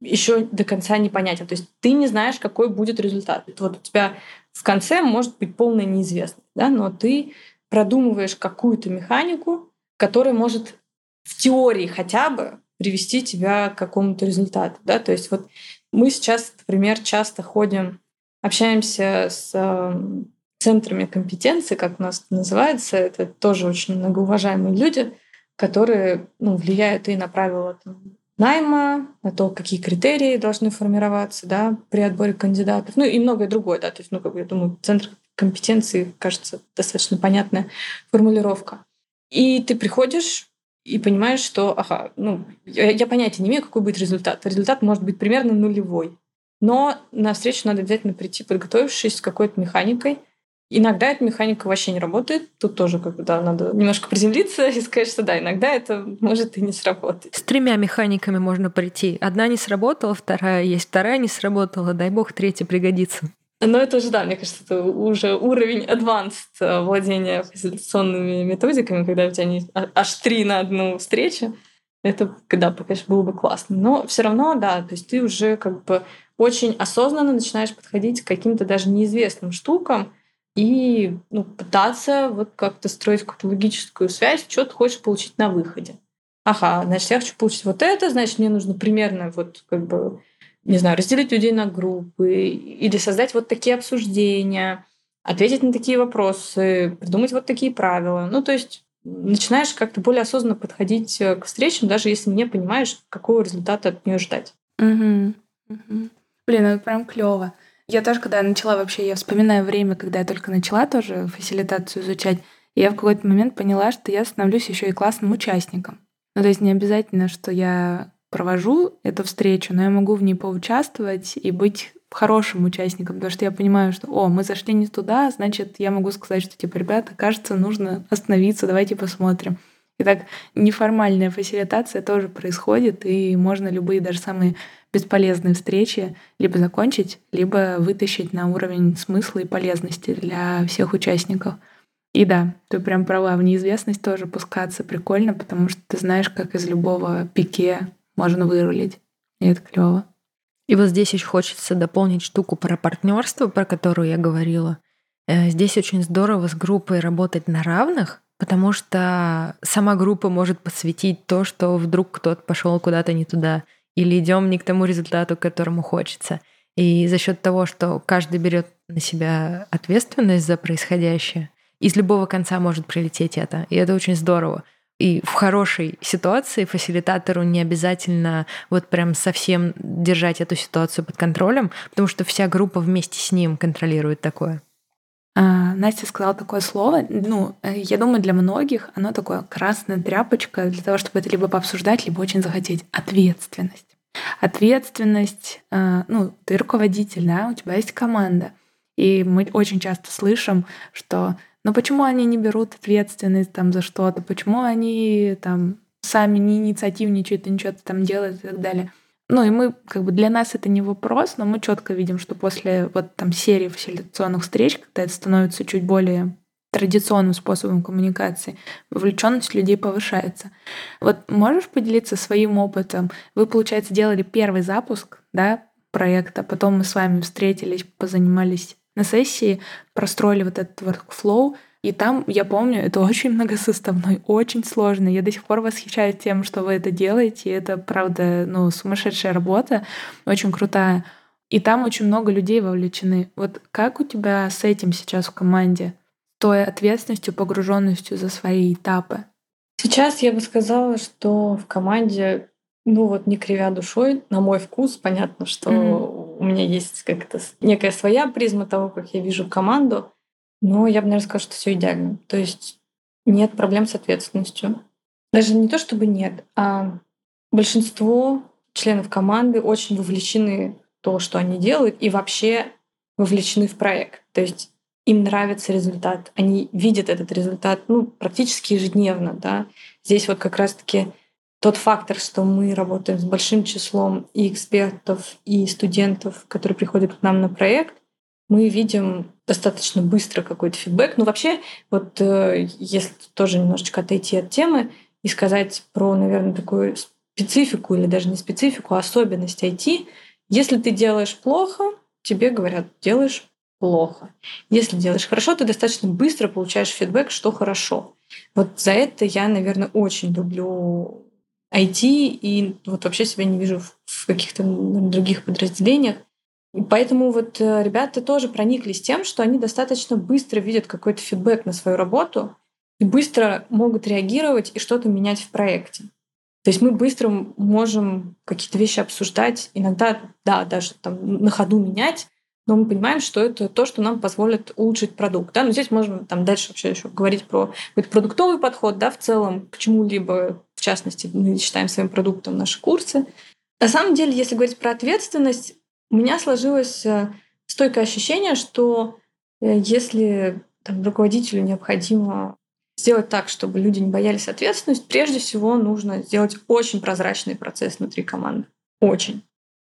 еще до конца непонятен. То есть ты не знаешь, какой будет результат. Вот у тебя в конце может быть полная неизвестность, да, но ты продумываешь какую-то механику, которая может в теории хотя бы привести тебя к какому-то результату. Да? То есть вот мы сейчас, например, часто ходим, общаемся с эм, центрами компетенции, как у нас называется. Это тоже очень многоуважаемые люди, которые ну, влияют и на правила там, найма, на то, какие критерии должны формироваться да, при отборе кандидатов, ну и многое другое. Да, то есть, ну, как бы, я думаю, центр компетенции, кажется, достаточно понятная формулировка. И ты приходишь и понимаешь, что, ага, ну, я, я понятия не имею, какой будет результат. Результат может быть примерно нулевой. Но на встречу надо обязательно прийти, подготовившись с какой-то механикой, Иногда эта механика вообще не работает. Тут тоже как бы, да, надо немножко приземлиться (laughs) и сказать, что да, иногда это может и не сработать. С тремя механиками можно прийти. Одна не сработала, вторая есть, вторая не сработала, дай бог, третья пригодится. Но это же, да, мне кажется, это уже уровень advanced э, владения фасилитационными методиками, когда у тебя не аж три на одну встречу. Это, да, конечно, было бы классно. Но все равно, да, то есть ты уже как бы очень осознанно начинаешь подходить к каким-то даже неизвестным штукам, и ну, пытаться вот как-то строить какую-то логическую связь, что ты хочешь получить на выходе. Ага, значит, я хочу получить вот это, значит, мне нужно примерно вот как бы не знаю, разделить людей на группы или создать вот такие обсуждения, ответить на такие вопросы, придумать вот такие правила. Ну, то есть начинаешь как-то более осознанно подходить э, к встречам, даже если не понимаешь, какого результата от нее ждать. Угу. Угу. Блин, это прям клево. Я тоже, когда начала вообще, я вспоминаю время, когда я только начала тоже фасилитацию изучать, я в какой-то момент поняла, что я становлюсь еще и классным участником. Ну, то есть не обязательно, что я провожу эту встречу, но я могу в ней поучаствовать и быть хорошим участником, потому что я понимаю, что, о, мы зашли не туда, значит, я могу сказать, что, типа, ребята, кажется, нужно остановиться, давайте посмотрим. И так неформальная фасилитация тоже происходит, и можно любые, даже самые бесполезные встречи либо закончить, либо вытащить на уровень смысла и полезности для всех участников. И да, ты прям права, в неизвестность тоже пускаться прикольно, потому что ты знаешь, как из любого пике можно вырулить. И это клево. И вот здесь еще хочется дополнить штуку про партнерство, про которую я говорила. Э, здесь очень здорово с группой работать на равных, потому что сама группа может подсветить то, что вдруг кто-то пошел куда-то не туда, или идем не к тому результату, к которому хочется. И за счет того, что каждый берет на себя ответственность за происходящее, из любого конца может прилететь это. И это очень здорово. И в хорошей ситуации фасилитатору не обязательно вот прям совсем держать эту ситуацию под контролем, потому что вся группа вместе с ним контролирует такое. А, Настя сказала такое слово, ну, э, я думаю, для многих оно такое красная тряпочка для того, чтобы это либо пообсуждать, либо очень захотеть. Ответственность. Ответственность, э, ну, ты руководитель, да, у тебя есть команда. И мы очень часто слышим, что но почему они не берут ответственность там за что-то? Почему они там сами не инициативничают и ничего там делают и так далее? Ну и мы, как бы для нас это не вопрос, но мы четко видим, что после вот там серии фасилитационных встреч, когда это становится чуть более традиционным способом коммуникации, вовлеченность людей повышается. Вот можешь поделиться своим опытом? Вы, получается, делали первый запуск, да, проекта, потом мы с вами встретились, позанимались на сессии простроили вот этот workflow, и там, я помню, это очень многосоставной, очень сложно. Я до сих пор восхищаюсь тем, что вы это делаете. Это, правда, ну, сумасшедшая работа, очень крутая. И там очень много людей вовлечены. Вот как у тебя с этим сейчас в команде? Той ответственностью, погруженностью за свои этапы? Сейчас я бы сказала, что в команде ну вот не кривя душой, на мой вкус, понятно, что mm-hmm. у меня есть как-то некая своя призма того, как я вижу команду, но я бы, наверное, сказала, что все идеально. То есть нет проблем с ответственностью. Даже не то, чтобы нет, а большинство членов команды очень вовлечены в то, что они делают, и вообще вовлечены в проект. То есть им нравится результат, они видят этот результат ну, практически ежедневно. Да? Здесь вот как раз-таки тот фактор, что мы работаем с большим числом и экспертов, и студентов, которые приходят к нам на проект, мы видим достаточно быстро какой-то фидбэк. Ну, вообще, вот э, если тоже немножечко отойти от темы и сказать про, наверное, такую специфику или даже не специфику, а особенность IT, если ты делаешь плохо, тебе говорят, делаешь плохо. Если делаешь хорошо, ты достаточно быстро получаешь фидбэк, что хорошо. Вот за это я, наверное, очень люблю IT и вот вообще себя не вижу в каких-то других подразделениях. Поэтому вот э, ребята тоже прониклись тем, что они достаточно быстро видят какой-то фидбэк на свою работу и быстро могут реагировать и что-то менять в проекте. То есть мы быстро можем какие-то вещи обсуждать, иногда, да, даже там на ходу менять, но мы понимаем, что это то, что нам позволит улучшить продукт. Да? Но здесь можем там дальше вообще еще говорить про продуктовый подход да, в целом к чему-либо, в частности, мы считаем своим продуктом наши курсы. На самом деле, если говорить про ответственность, у меня сложилось э, стойкое ощущение, что э, если там, руководителю необходимо сделать так, чтобы люди не боялись ответственность, прежде всего нужно сделать очень прозрачный процесс внутри команды. Очень.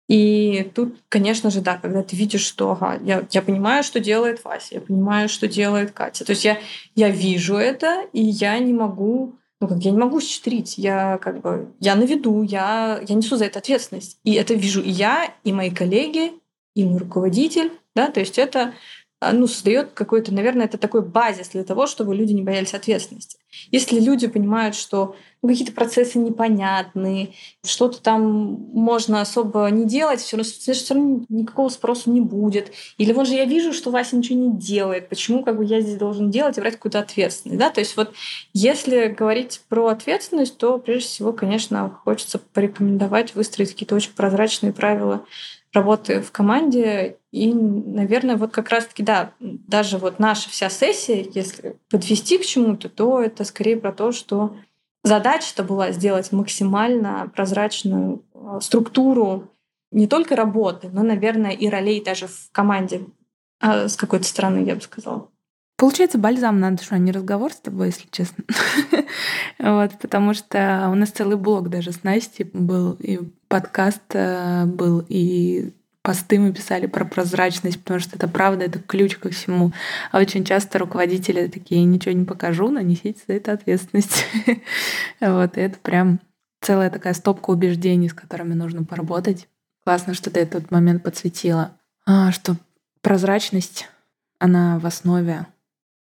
И тут, конечно же, да, когда ты видишь, что ага, я, я понимаю, что делает Вася, я понимаю, что делает Катя. То есть я, я вижу это, и я не могу, ну как, я не могу считрить. Я как бы, я на виду, я, я несу за это ответственность. И это вижу и я, и мои коллеги, и мой руководитель, да, то есть это а, ну, создает какой-то, наверное, это такой базис для того, чтобы люди не боялись ответственности. Если люди понимают, что ну, какие-то процессы непонятны, что-то там можно особо не делать, все равно, все равно никакого спроса не будет. Или вот же я вижу, что Вася ничего не делает, почему как бы я здесь должен делать и брать какую-то ответственность. Да? То есть вот если говорить про ответственность, то прежде всего, конечно, хочется порекомендовать выстроить какие-то очень прозрачные правила работы в команде. И, наверное, вот как раз-таки, да, даже вот наша вся сессия, если подвести к чему-то, то это скорее про то, что задача-то была сделать максимально прозрачную э, структуру не только работы, но, наверное, и ролей даже в команде а с какой-то стороны, я бы сказала. Получается бальзам на душу, а не разговор с тобой, если честно. (laughs) вот, потому что у нас целый блог даже с Настей был, и подкаст э, был, и посты мы писали про прозрачность, потому что это правда, это ключ ко всему. А очень часто руководители такие, ничего не покажу, но несите за это ответственность. (laughs) вот, это прям целая такая стопка убеждений, с которыми нужно поработать. Классно, что ты этот момент подсветила. А, что прозрачность, она в основе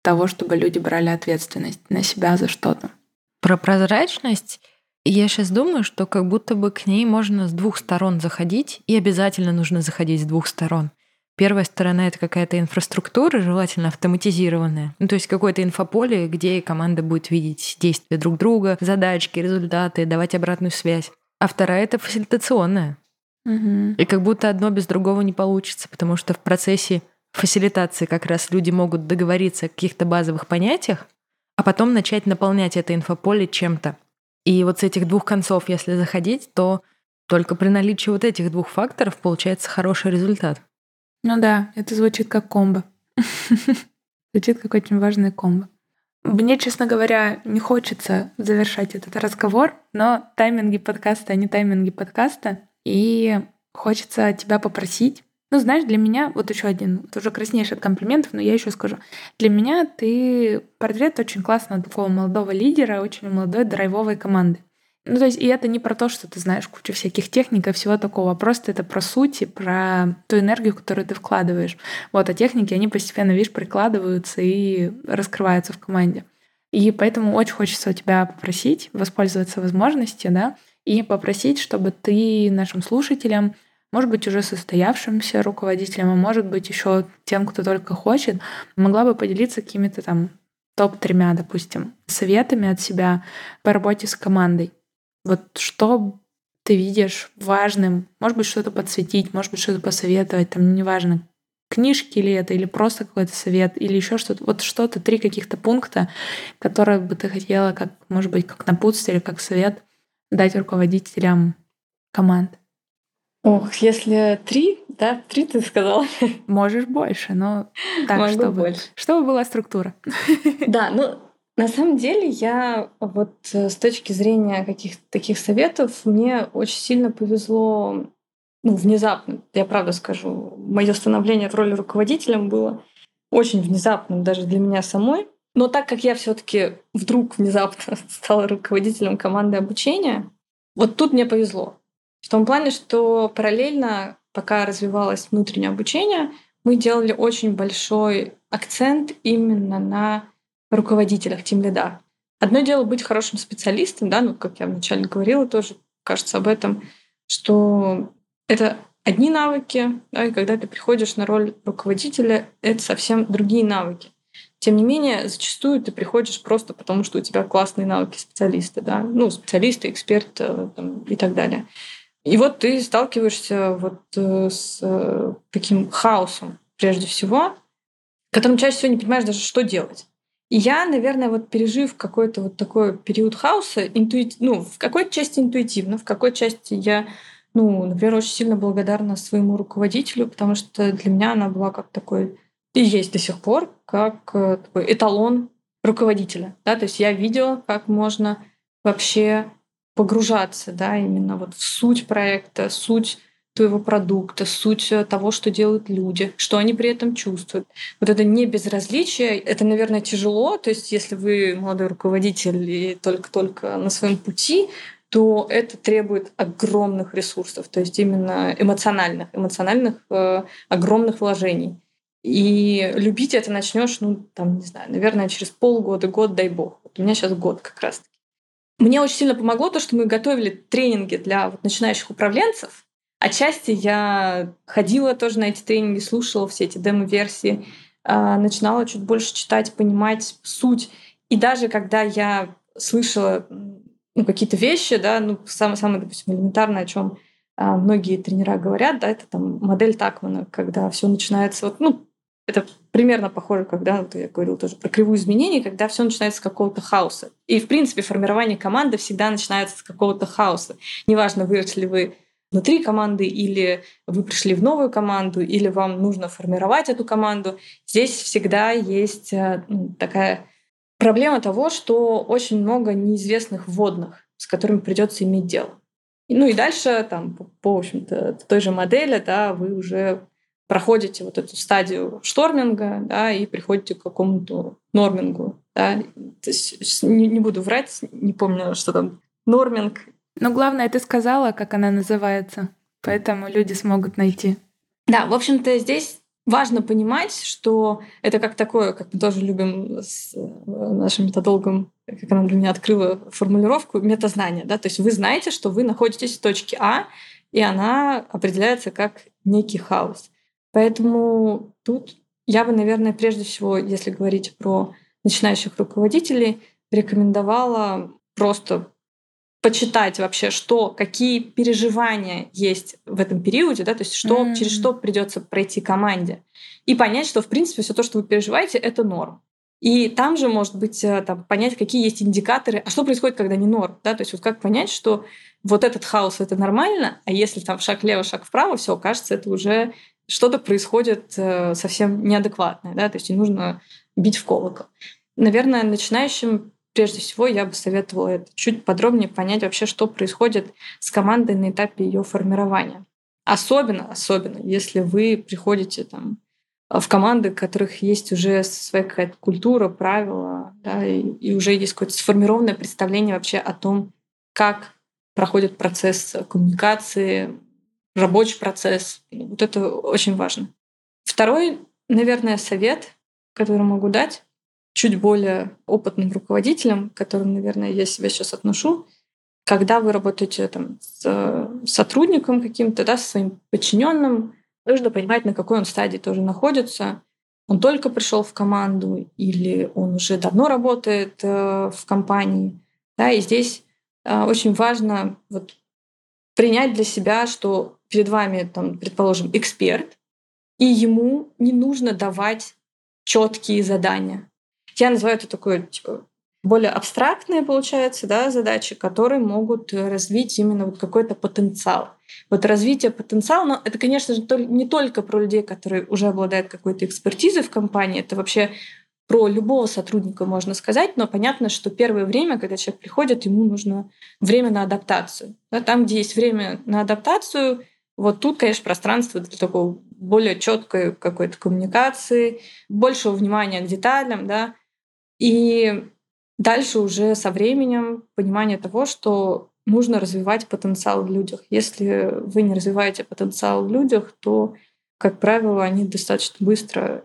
того, чтобы люди брали ответственность на себя за что-то. Про прозрачность я сейчас думаю, что как будто бы к ней можно с двух сторон заходить, и обязательно нужно заходить с двух сторон. Первая сторона — это какая-то инфраструктура, желательно автоматизированная. Ну, то есть какое-то инфополе, где команда будет видеть действия друг друга, задачки, результаты, давать обратную связь. А вторая — это фасилитационная. Угу. И как будто одно без другого не получится, потому что в процессе фасилитации как раз люди могут договориться о каких-то базовых понятиях, а потом начать наполнять это инфополе чем-то. И вот с этих двух концов, если заходить, то только при наличии вот этих двух факторов получается хороший результат. Ну да, это звучит как комбо. (laughs) Звучит как очень важное комбо. Мне, честно говоря, не хочется завершать этот разговор, но тайминги подкаста, они тайминги подкаста. И хочется тебя попросить ну, знаешь, для меня, вот еще один, ты уже краснеешь от комплиментов, но я еще скажу. Для меня ты портрет очень классного такого молодого лидера, очень молодой драйвовой команды. Ну, то есть, и это не про то, что ты знаешь кучу всяких техник и всего такого, а просто это про суть, про ту энергию, которую ты вкладываешь. Вот, а техники, они постепенно, видишь, прикладываются и раскрываются в команде. И поэтому очень хочется у тебя попросить воспользоваться возможностью, да, и попросить, чтобы ты нашим слушателям может быть, уже состоявшимся руководителем, а может быть, еще тем, кто только хочет, могла бы поделиться какими-то там топ-тремя, допустим, советами от себя по работе с командой. Вот что ты видишь важным, может быть, что-то подсветить, может быть, что-то посоветовать, там, неважно, книжки ли это, или просто какой-то совет, или еще что-то. Вот что-то, три каких-то пункта, которые бы ты хотела, как, может быть, как напутствие или как совет дать руководителям команд. Ох, если три, да, три ты сказала. Можешь больше, но так, Могу чтобы, больше. чтобы была структура. Да, ну, на самом деле я вот э, с точки зрения каких-то таких советов, мне очень сильно повезло, ну, внезапно, я правда скажу, мое становление в роли руководителем было очень внезапным даже для меня самой. Но так как я все-таки вдруг внезапно (laughs) стала руководителем команды обучения, вот тут мне повезло. В том плане, что параллельно, пока развивалось внутреннее обучение, мы делали очень большой акцент именно на руководителях, тем лидах. Одно дело быть хорошим специалистом, да, ну, как я вначале говорила, тоже кажется об этом, что это одни навыки, да, и когда ты приходишь на роль руководителя, это совсем другие навыки. Тем не менее, зачастую ты приходишь просто потому, что у тебя классные навыки специалиста, да, ну, специалисты, эксперт э, там, и так далее. И вот ты сталкиваешься вот э, с э, таким хаосом, прежде всего, которым чаще всего не понимаешь даже, что делать. И я, наверное, вот пережив какой-то вот такой период хаоса, интуит... ну, в какой-то части интуитивно, в какой части я, ну, например, очень сильно благодарна своему руководителю, потому что для меня она была как такой, и есть до сих пор, как э, такой эталон руководителя. Да? То есть я видела, как можно вообще погружаться, да, именно вот в суть проекта, суть твоего продукта, суть э, того, что делают люди, что они при этом чувствуют. Вот это не безразличие, это, наверное, тяжело. То есть, если вы молодой руководитель и только-только на своем пути, то это требует огромных ресурсов, то есть именно эмоциональных, эмоциональных э, огромных вложений. И любить это начнешь, ну, там, не знаю, наверное, через полгода, год, дай бог. Вот у меня сейчас год как раз. Мне очень сильно помогло то, что мы готовили тренинги для вот начинающих управленцев. Отчасти я ходила тоже на эти тренинги, слушала все эти демо-версии, а, начинала чуть больше читать, понимать суть. И даже когда я слышала ну, какие-то вещи, да, ну, самое, самое, допустим, элементарное, о чем а, многие тренера говорят, да, это там модель Такмана, когда все начинается вот, ну, это примерно похоже, когда вот я говорил тоже про кривую изменений, когда все начинается с какого-то хаоса. И, в принципе, формирование команды всегда начинается с какого-то хаоса. Неважно, выросли ли вы внутри команды, или вы пришли в новую команду, или вам нужно формировать эту команду. Здесь всегда есть э, ну, такая проблема того, что очень много неизвестных вводных, с которыми придется иметь дело. Ну и дальше, там, по в общем-то, той же модели, да, вы уже проходите вот эту стадию шторминга, да, и приходите к какому-то нормингу, да. То есть не, не буду врать, не помню, что там норминг. Но главное, ты сказала, как она называется, поэтому люди смогут найти. Да, в общем-то, здесь важно понимать, что это как такое, как мы тоже любим с э, нашим методологом, как она для меня открыла формулировку, метазнание. Да? То есть вы знаете, что вы находитесь в точке А, и она определяется как некий хаос. Поэтому тут я бы, наверное, прежде всего, если говорить про начинающих руководителей, рекомендовала просто почитать вообще, что, какие переживания есть в этом периоде, да, то есть что, mm-hmm. через что придется пройти команде, и понять, что в принципе все то, что вы переживаете, это норм. И там же, может быть, э, там, понять, какие есть индикаторы, а что происходит, когда не норм, да, то есть вот как понять, что вот этот хаос это нормально, а если там шаг влево, шаг вправо, все, кажется, это уже что-то происходит э, совсем неадекватное, да, то есть не нужно бить в колокол. Наверное, начинающим прежде всего я бы советовала это чуть подробнее понять вообще, что происходит с командой на этапе ее формирования. Особенно, особенно, если вы приходите там в команды, у которых есть уже своя какая-то культура, правила, да, и, и уже есть какое-то сформированное представление вообще о том, как проходит процесс коммуникации, рабочий процесс. Вот это очень важно. Второй, наверное, совет, который могу дать, чуть более опытным руководителем, к которым, наверное, я себя сейчас отношу, когда вы работаете там, с сотрудником каким-то, да, со своим подчиненным, нужно понимать, на какой он стадии тоже находится. Он только пришел в команду или он уже давно работает э, в компании. Да, и здесь э, очень важно вот, принять для себя, что перед вами, там, предположим, эксперт, и ему не нужно давать четкие задания. Я называю это такое, типа, более абстрактные, получается, да, задачи, которые могут развить именно вот какой-то потенциал. Вот развитие потенциала, но это, конечно же, не только про людей, которые уже обладают какой-то экспертизой в компании, это вообще про любого сотрудника можно сказать, но понятно, что первое время, когда человек приходит, ему нужно время на адаптацию. Да, там, где есть время на адаптацию, вот тут, конечно, пространство для такого более четкой какой-то коммуникации, большего внимания к деталям, да, и дальше уже со временем понимание того, что нужно развивать потенциал в людях. Если вы не развиваете потенциал в людях, то, как правило, они достаточно быстро,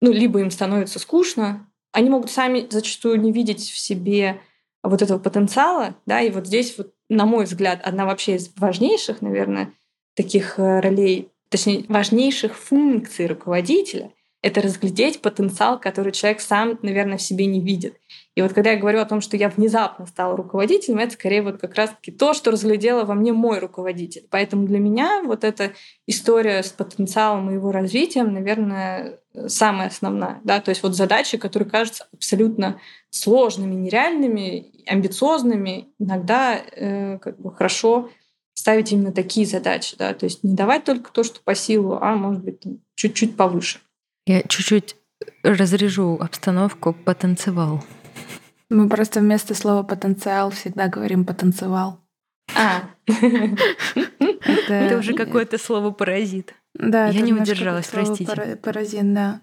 ну, либо им становится скучно, они могут сами зачастую не видеть в себе вот этого потенциала, да, и вот здесь вот, на мой взгляд, одна вообще из важнейших, наверное, таких э, ролей, точнее, важнейших функций руководителя это разглядеть потенциал, который человек сам, наверное, в себе не видит. И вот когда я говорю о том, что я внезапно стала руководителем, это скорее вот как раз-таки то, что разглядела во мне мой руководитель. Поэтому для меня вот эта история с потенциалом и его развитием, наверное, самая основная. Да? То есть вот задачи, которые кажутся абсолютно сложными, нереальными, амбициозными, иногда э, как бы хорошо ставить именно такие задачи. Да? То есть не давать только то, что по силу, а может быть чуть-чуть повыше. Я чуть-чуть разрежу обстановку «потанцевал». Мы просто вместо слова «потенциал» всегда говорим «потанцевал». А. Это уже какое-то слово паразит. Да, я не удержалась, простите. Паразит, да.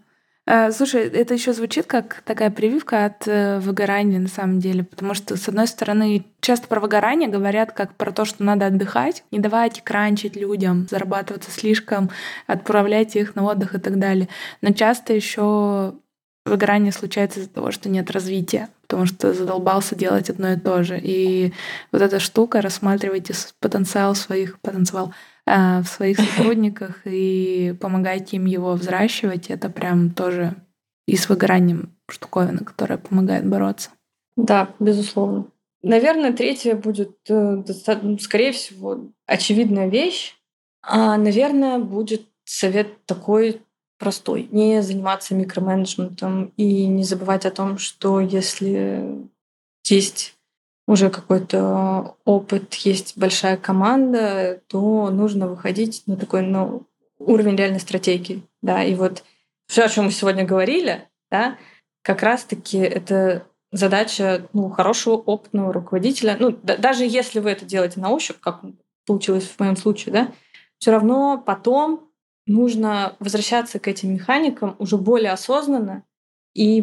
Э, слушай, это еще звучит как такая прививка от э, выгорания на самом деле, потому что, с одной стороны, часто про выгорание говорят как про то, что надо отдыхать, не давать кранчить людям, зарабатываться слишком, отправлять их на отдых и так далее. Но часто еще выгорание случается из-за того, что нет развития. Потому что задолбался делать одно и то же. И вот эта штука, рассматривайте потенциал своих, потенциал э, в своих (laughs) сотрудниках и помогайте им его взращивать, это прям тоже и с выгоранием штуковина, которая помогает бороться. Да, безусловно. Наверное, третье будет, э, скорее всего, очевидная вещь. А, наверное, будет совет такой простой. Не заниматься микроменеджментом и не забывать о том, что если есть уже какой-то опыт, есть большая команда, то нужно выходить на такой ну, уровень реальной стратегии. Да, и вот все, о чем мы сегодня говорили, да, как раз-таки это задача ну, хорошего опытного руководителя. Ну, да, даже если вы это делаете на ощупь, как получилось в моем случае, да, все равно потом нужно возвращаться к этим механикам уже более осознанно и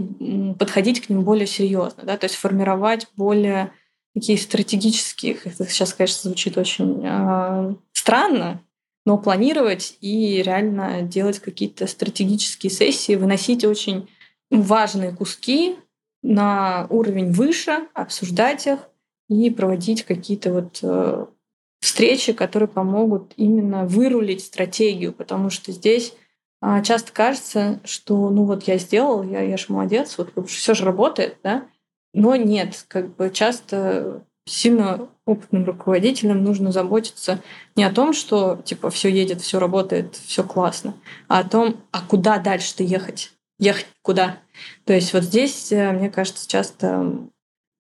подходить к ним более серьезно, да, то есть формировать более такие стратегические, это сейчас, конечно, звучит очень э, странно, но планировать и реально делать какие-то стратегические сессии, выносить очень важные куски на уровень выше, обсуждать их и проводить какие-то вот э, встречи, которые помогут именно вырулить стратегию, потому что здесь а, часто кажется, что ну вот я сделал, я, я же молодец, вот все же работает, да, но нет, как бы часто сильно опытным руководителям нужно заботиться не о том, что типа все едет, все работает, все классно, а о том, а куда дальше-то ехать, ехать куда. То есть вот здесь, э, мне кажется, часто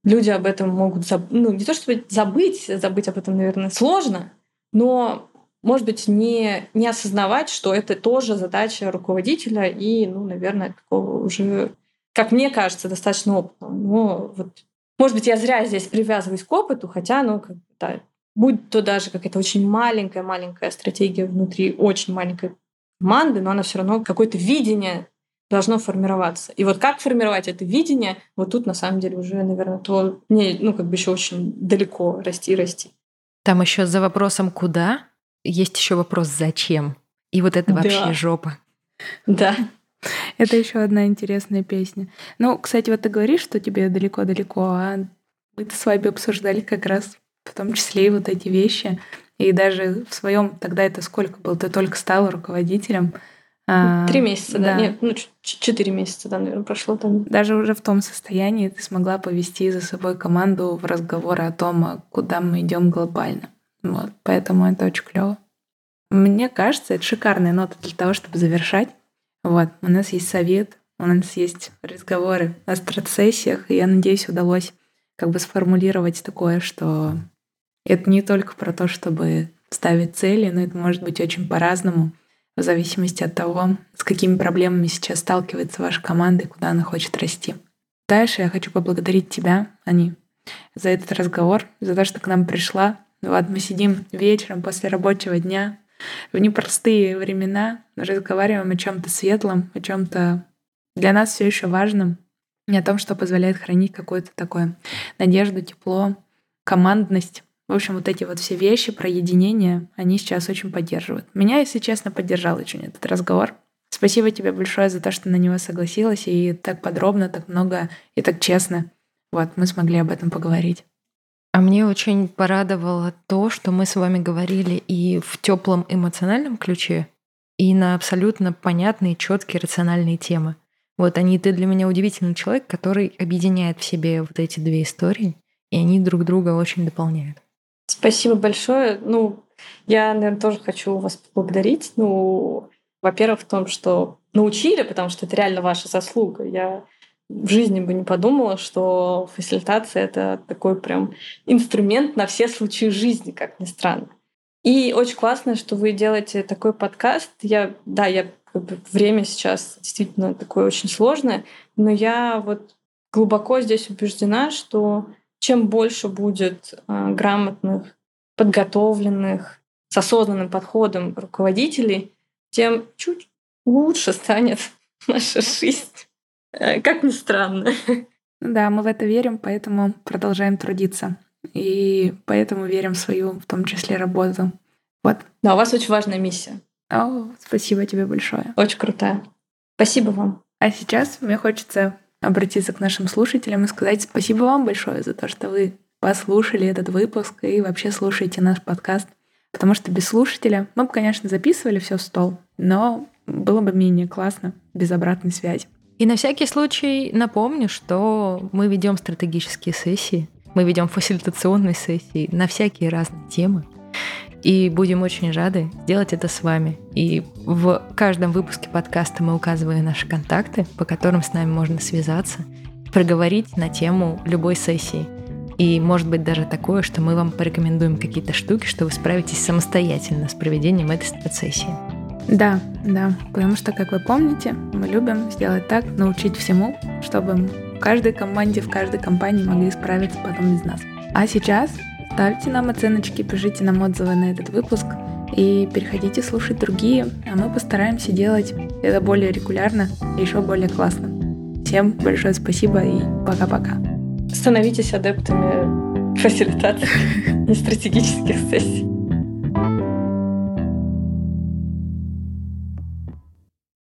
люди об этом могут забыть. Ну, не то чтобы забыть, забыть об этом, наверное, сложно, но, может быть, не, не осознавать, что это тоже задача руководителя и, ну, наверное, такого уже, как мне кажется, достаточно опытного. Но вот, может быть, я зря здесь привязываюсь к опыту, хотя, ну, как да, будь то даже какая-то очень маленькая-маленькая стратегия внутри очень маленькой команды, но она все равно какое-то видение должно формироваться. И вот как формировать это видение, вот тут на самом деле уже, наверное, то мне, ну, как бы еще очень далеко расти и расти. Там еще за вопросом «куда» есть еще вопрос «зачем?». И вот это вообще да. жопа. Да. Это еще одна интересная песня. Ну, кстати, вот ты говоришь, что тебе далеко-далеко, а мы-то с вами обсуждали как раз в том числе и вот эти вещи. И даже в своем тогда это сколько было? Ты только стал руководителем. Три месяца, да. да. Нет, ну, четыре месяца, да, наверное, прошло там. Даже уже в том состоянии ты смогла повести за собой команду в разговоры о том, а куда мы идем глобально. Вот, поэтому это очень клево. Мне кажется, это шикарная нота для того, чтобы завершать. Вот, у нас есть совет, у нас есть разговоры о стратсессиях, и я надеюсь, удалось как бы сформулировать такое, что это не только про то, чтобы ставить цели, но это может быть очень по-разному — в зависимости от того, с какими проблемами сейчас сталкивается ваша команда и куда она хочет расти. Дальше я хочу поблагодарить тебя, Ани, за этот разговор, за то, что к нам пришла. Вот мы сидим вечером после рабочего дня в непростые времена, разговариваем о чем-то светлом, о чем-то для нас все еще важном, не о том, что позволяет хранить какую-то такое надежду, тепло, командность в общем, вот эти вот все вещи про единение, они сейчас очень поддерживают. Меня, если честно, поддержал очень этот разговор. Спасибо тебе большое за то, что на него согласилась и так подробно, так много и так честно. Вот, мы смогли об этом поговорить. А мне очень порадовало то, что мы с вами говорили и в теплом эмоциональном ключе, и на абсолютно понятные, четкие, рациональные темы. Вот они, ты для меня удивительный человек, который объединяет в себе вот эти две истории, и они друг друга очень дополняют. Спасибо большое. Ну, я, наверное, тоже хочу вас поблагодарить. Ну, во-первых, в том, что научили, потому что это реально ваша заслуга. Я в жизни бы не подумала, что фасилитация — это такой прям инструмент на все случаи жизни, как ни странно. И очень классно, что вы делаете такой подкаст. Я, да, я как бы, время сейчас действительно такое очень сложное, но я вот глубоко здесь убеждена, что чем больше будет а, грамотных, подготовленных, с осознанным подходом руководителей, тем чуть лучше станет (laughs) наша жизнь. Э, как ни странно. Да, мы в это верим, поэтому продолжаем трудиться. И поэтому верим в свою, в том числе, работу. Вот. Да, у вас очень важная миссия. О, спасибо тебе большое. Очень крутая. Спасибо вам. А сейчас мне хочется обратиться к нашим слушателям и сказать спасибо вам большое за то, что вы послушали этот выпуск и вообще слушаете наш подкаст. Потому что без слушателя мы бы, конечно, записывали все в стол, но было бы менее классно без обратной связи. И на всякий случай напомню, что мы ведем стратегические сессии, мы ведем фасилитационные сессии на всякие разные темы. И будем очень рады сделать это с вами. И в каждом выпуске подкаста мы указываем наши контакты, по которым с нами можно связаться, проговорить на тему любой сессии. И может быть даже такое, что мы вам порекомендуем какие-то штуки, что вы справитесь самостоятельно с проведением этой сессии. Да, да, потому что, как вы помните, мы любим сделать так, научить всему, чтобы в каждой команде, в каждой компании могли справиться потом без нас. А сейчас ставьте нам оценочки, пишите нам отзывы на этот выпуск и переходите слушать другие, а мы постараемся делать это более регулярно и еще более классно. Всем большое спасибо и пока-пока. Становитесь адептами фасилитации (laughs) и стратегических сессий.